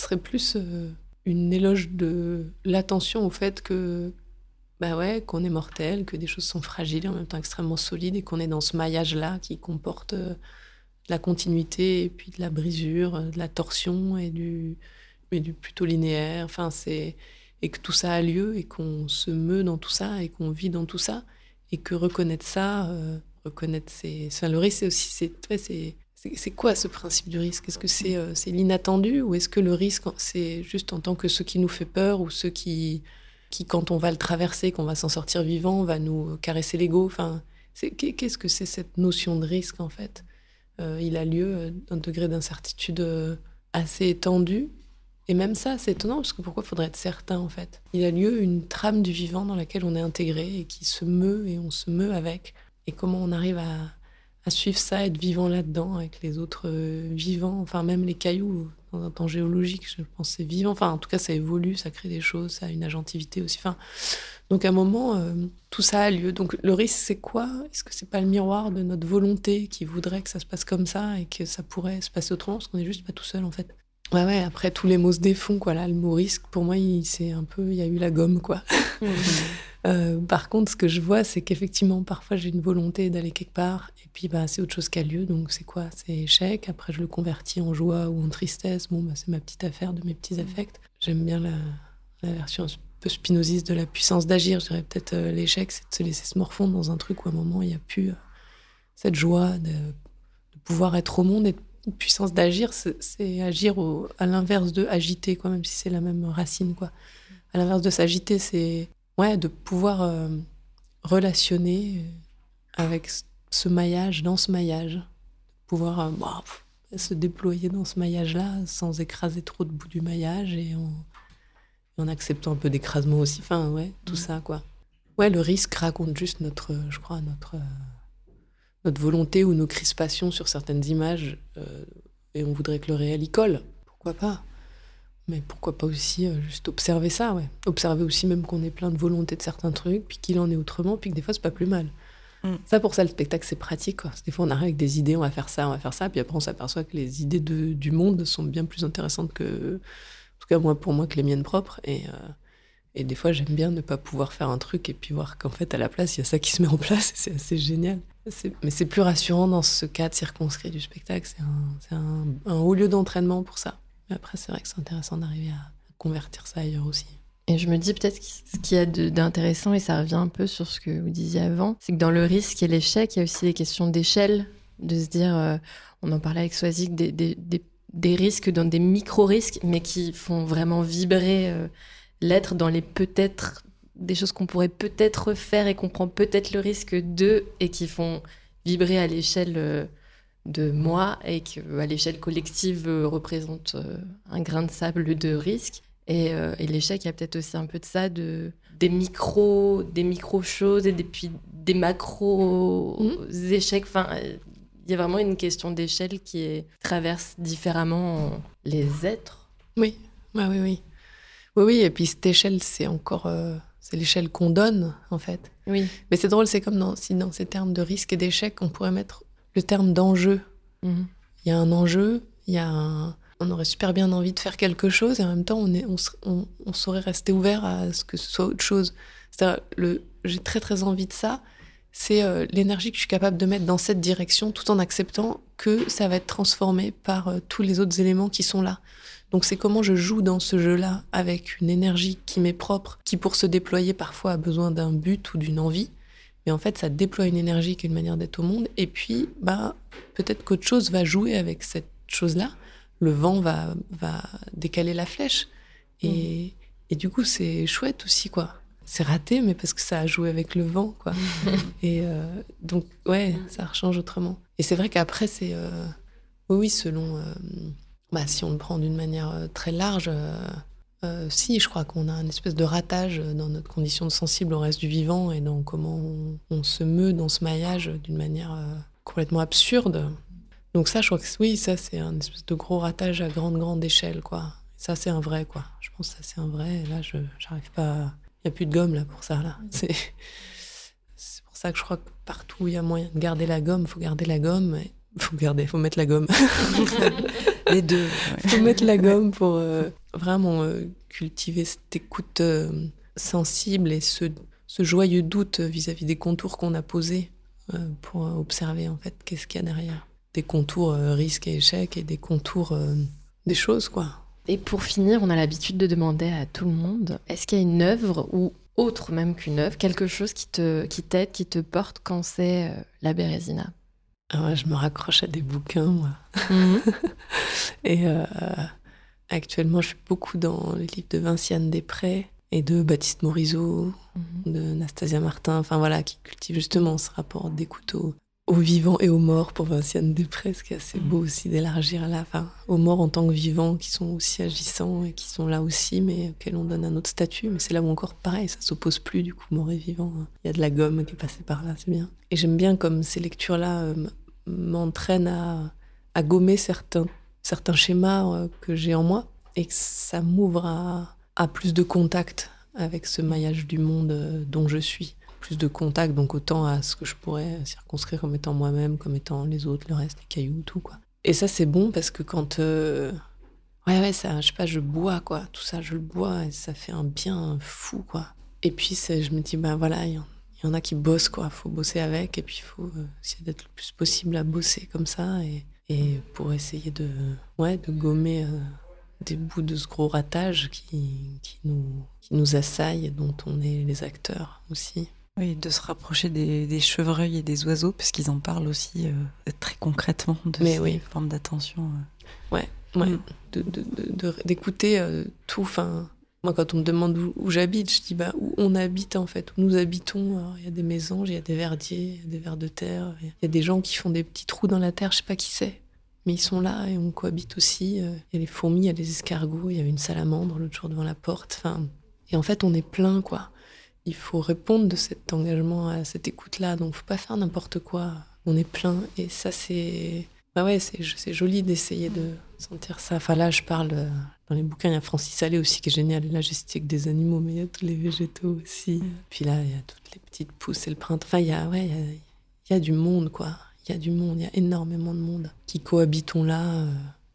[SPEAKER 4] serait plus euh, une éloge de l'attention au fait que bah ouais, qu'on est mortel, que des choses sont fragiles et en même temps extrêmement solides et qu'on est dans ce maillage-là qui comporte euh, de la continuité et puis de la brisure, euh, de la torsion et du, mais du plutôt linéaire. Enfin, c'est et que tout ça a lieu et qu'on se meut dans tout ça et qu'on vit dans tout ça et que reconnaître ça, reconnaître c'est, enfin, le risque c'est aussi c'est, c'est c'est quoi ce principe du risque? Est-ce que c'est euh, l'inattendu ou est-ce que le risque, c'est juste en tant que ce qui nous fait peur ou ce qui, qui quand on va le traverser, qu'on va s'en sortir vivant, va nous caresser l'ego enfin, Qu'est-ce que c'est cette notion de risque en fait? Euh, Il a lieu euh, d'un degré d'incertitude assez étendu. Et même ça, c'est étonnant parce que pourquoi faudrait être certain en fait? Il a lieu une trame du vivant dans laquelle on est intégré et qui se meut et on se meut avec. Et comment on arrive à, à suivre ça, être vivant là-dedans avec les autres euh, vivants, enfin même les cailloux dans géologique, je pense c'est vivant. Enfin, en tout cas, ça évolue, ça crée des choses, ça a une agentivité aussi. Enfin, donc à un moment, euh, tout ça a lieu. Donc le risque, c'est quoi? Est-ce que c'est pas le miroir de notre volonté qui voudrait que ça se passe comme ça et que ça pourrait se passer autrement? Parce qu'on est juste pas tout seul en fait. Ouais, ouais, après tous les mots se défont, quoi. Là, le mot risque, pour moi, c'est un peu, il y a eu la gomme, quoi. Mmh. Euh, par contre, ce que je vois, c'est qu'effectivement, parfois, j'ai une volonté d'aller quelque part, et puis, bah, c'est autre chose qui a lieu. Donc, c'est quoi? C'est échec. Après, je le convertis en joie ou en tristesse. Bon, bah, c'est ma petite affaire de mes petits mmh. affects. J'aime bien la, version un peu spinoziste de la puissance d'agir. Je dirais peut-être euh, l'échec, c'est de se laisser se morfondre dans un truc où à un moment, il n'y a plus euh, cette joie de, de, pouvoir être au monde et de puissance d'agir, c'est agir à l'inverse de agiter, quoi, même si c'est la même racine. Quoi. À l'inverse de s'agiter, c'est ouais, de pouvoir euh, relationner euh, avec ce maillage, dans ce maillage. Pouvoir euh, bah, se déployer dans ce maillage-là sans écraser trop de bout du maillage et en, en acceptant un peu d'écrasement aussi. Enfin, ouais, tout mmh. ça, quoi. Ouais, le risque raconte juste notre, je crois, notre notre volonté ou nos crispations sur certaines images euh, et on voudrait que le réel y colle. Pourquoi pas? Mais pourquoi pas aussi euh, juste observer ça, ouais. Observer aussi même qu'on est plein de volonté de certains trucs, puis qu'il en est autrement, puis que des fois c'est pas plus mal. Mm. Ça, pour ça, le spectacle, c'est pratique. Quoi. Des fois, on arrive avec des idées, on va faire ça, on va faire ça, puis après, on s'aperçoit que les idées de, du monde sont bien plus intéressantes que, en tout cas, moi, pour moi, que les miennes propres. Et, euh, et des fois, j'aime bien ne pas pouvoir faire un truc et puis voir qu'en fait, à la place, il y a ça qui se met en place. C'est assez génial. Mais c'est plus rassurant dans ce cadre circonscrit du spectacle. C'est un, haut lieu d'entraînement pour ça. Mais après, c'est vrai que c'est intéressant d'arriver à convertir ça ailleurs aussi.
[SPEAKER 3] Et je me dis peut-être ce qu'il y a d'intéressant, et ça revient un peu sur ce que vous disiez avant, c'est que dans le risque et l'échec, il y a aussi des questions d'échelle, de se dire, euh, on en parlait avec des, des, risques dans des micro-risques, mais qui font vraiment vibrer. Euh, l'être dans les peut-être des choses qu'on pourrait peut-être faire et qu'on prend peut-être le risque de et qui font vibrer à l'échelle euh, de moi et qui à l'échelle collective euh, représente euh, un grain de sable de risque. Et, et l'échec, il y a peut-être aussi un peu de ça, de, des micros, des micro choses et des, puis des macros mmh. échecs. Enfin, il y a vraiment une question d'échelle qui est, traverse différemment les êtres.
[SPEAKER 4] Oui, bah oui, oui. Oui, oui, et puis cette échelle, c'est encore c'est l'échelle qu'on donne, en fait.
[SPEAKER 3] Oui.
[SPEAKER 4] Mais c'est drôle, c'est comme dans, si dans ces termes de risque et d'échec, on pourrait mettre le terme d'enjeu. Mhm. Il y a un enjeu, il y a on aurait super bien envie de faire quelque chose et en même temps, on, est, on, on, saurait rester ouvert à ce que ce soit autre chose. C'est-à-dire, le, j'ai très très envie de ça. C'est euh, l'énergie que je suis capable de mettre dans cette direction tout en acceptant que ça va être transformé par euh, tous les autres éléments qui sont là. Donc c'est comment je joue dans ce jeu-là avec une énergie qui m'est propre, qui pour se déployer parfois a besoin d'un but ou d'une envie. Mais en fait, ça déploie une énergie qui est une manière d'être au monde. Et puis, bah, peut-être qu'autre chose va jouer avec cette chose-là. Le vent va, va décaler la flèche. Et, mm. et du coup, c'est chouette aussi, quoi. C'est raté, mais parce que ça a joué avec le vent, quoi. et euh, donc, ouais, ça change autrement. Et c'est vrai qu'après, c'est. Euh, oui, selon. Euh, bah, si on le prend d'une manière euh, très large, euh, euh, si, je crois qu'on a une espèce de ratage dans notre condition de sensible au reste du vivant et dans comment on, se meut dans ce maillage d'une manière complètement absurde. Donc ça, je crois que oui, ça c'est un espèce de gros ratage à grande, grande échelle, quoi. Ça, c'est un vrai, quoi. Je pense que ça, c'est un vrai. là, je j'arrive pas... Il n'y a plus de gomme, là, pour ça, là. C'est... c'est pour ça que je crois que partout, il y a moyen de garder la gomme. Il faut garder la gomme. Faut garder, faut mettre la gomme.
[SPEAKER 2] Les deux.
[SPEAKER 4] Il faut mettre la gomme pour euh, vraiment euh, cultiver cette écoute euh, sensible et ce, ce joyeux doute vis-à-vis des contours qu'on a posés pour observer en fait qu'est-ce qu'il y a derrière. Des contours risques et échecs et des contours des choses quoi.
[SPEAKER 3] Et pour finir, on a l'habitude de demander à tout le monde est-ce qu'il y a une œuvre ou autre même qu'une œuvre, quelque chose qui te qui t'aide, qui te porte quand c'est la Bérésina?
[SPEAKER 4] Ah je me raccroche à des bouquins, moi. Mhm. et euh, actuellement, je suis beaucoup dans les livres de Vinciane Després et de Baptiste Morisot, mhm. de Nastasia Martin, enfin voilà, qui cultivent justement ce rapport d'écoute au, aux vivants et aux morts pour Vinciane Després, ce qui est assez beau aussi d'élargir là, enfin, aux morts en tant que vivants qui sont aussi agissants et qui sont là aussi, mais auxquels on donne un autre statut. Mais c'est là où encore pareil, ça s'oppose plus du coup, mort et vivant. Il y a de la gomme qui est passée par là, c'est bien. Et j'aime bien comme ces lectures-là euh, m'entraînent à, à, gommer certains, certains schémas euh, que j'ai en moi et que ça m'ouvre à, à plus de contact avec ce maillage du monde euh, dont je suis plus de contact, donc autant à ce que je pourrais circonscrire comme étant moi-même, comme étant les autres, le reste, les cailloux, tout, quoi. Et ça, c'est bon parce que quand. Euh, ouais, ouais, ça, je sais pas, je bois, quoi. Tout ça, je le bois et ça fait un bien fou, quoi. Et puis, je me dis, bah voilà, il y, en a qui bossent, quoi. Faut bosser avec et puis il faut euh, essayer d'être le plus possible à bosser comme ça et, pour essayer de, ouais, de gommer. Euh, des bouts de ce gros ratage qui, qui, nous, qui nous assaille, dont on est les acteurs aussi.
[SPEAKER 2] Oui, de se rapprocher des, chevreuils et des oiseaux, puisqu'ils en parlent aussi euh, très concrètement de
[SPEAKER 4] Mais
[SPEAKER 2] ces
[SPEAKER 4] oui.
[SPEAKER 2] formes d'attention. Euh.
[SPEAKER 4] Ouais, ouais. Mm. d'écouter euh, tout. Enfin, moi, quand on me demande où, j'habite, je dis bah, où on habite en fait, où nous habitons. Il y a des maisons, il y a des verdiers, des vers de terre, il y a des gens qui font des petits trous dans la terre, je sais pas qui c'est. Mais ils sont là et on cohabite aussi. Il y a les fourmis, il y a les escargots, il y avait une salamandre l'autre jour devant la porte. Enfin, et en fait, on est plein, quoi il faut répondre de cet engagement à cette écoute-là. Donc, faut pas faire n'importe quoi. On est plein. Et ça, c'est. Bah ouais, c'est joli d'essayer de sentir ça. Enfin, là, je parle. Euh, dans les bouquins, il y a Francis Allais aussi qui est génial. Et là, j'esthétique des animaux, mais il y a tous les végétaux aussi. Puis là, il y a toutes les petites pousses et le printemps. Enfin, il y a, ouais, il y a, du monde, quoi. Il y a du monde, il y a énormément de monde qui cohabitons là, euh,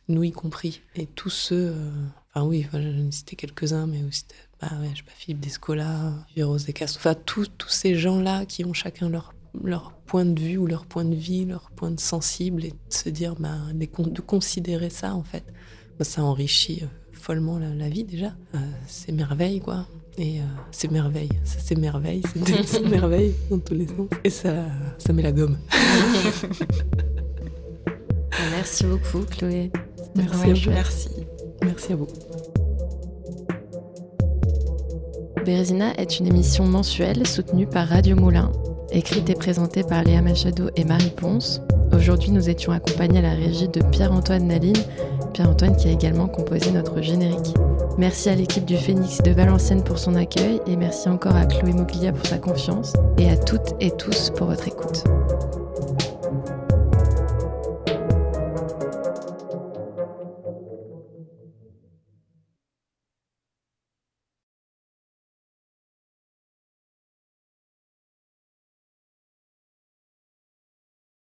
[SPEAKER 4] nous y compris. Et tous ceux. Euh, enfin, oui, j'en ai cité quelques-uns, mais aussi bah ouais, je sais pas, Philippe Descola, Rose Descastres, enfin tous, tous ces gens-là qui ont chacun leur, leur point de vue ou leur point de vie, leur point de sensible, et de se dire, bah, de considérer ça en fait, bah, ça enrichit euh, follement la, vie déjà. Euh, c'est merveille quoi. Et euh, c'est merveille, ça c'est merveille, c'est merveille dans tous les sens. Et ça, ça met la gomme.
[SPEAKER 3] Merci beaucoup Chloé.
[SPEAKER 4] Merci, merci. Merci à vous.
[SPEAKER 3] Bérésina est une émission mensuelle soutenue par Radio Moulin, écrite et présentée par Léa Machado et Marie Ponce. Aujourd'hui, nous étions accompagnés à la régie de Pierre-Antoine Naline, Pierre-Antoine qui a également composé notre générique. Merci à l'équipe du Phénix de Valenciennes pour son accueil et merci encore à Chloé Moglia pour sa confiance et à toutes et tous pour votre écoute.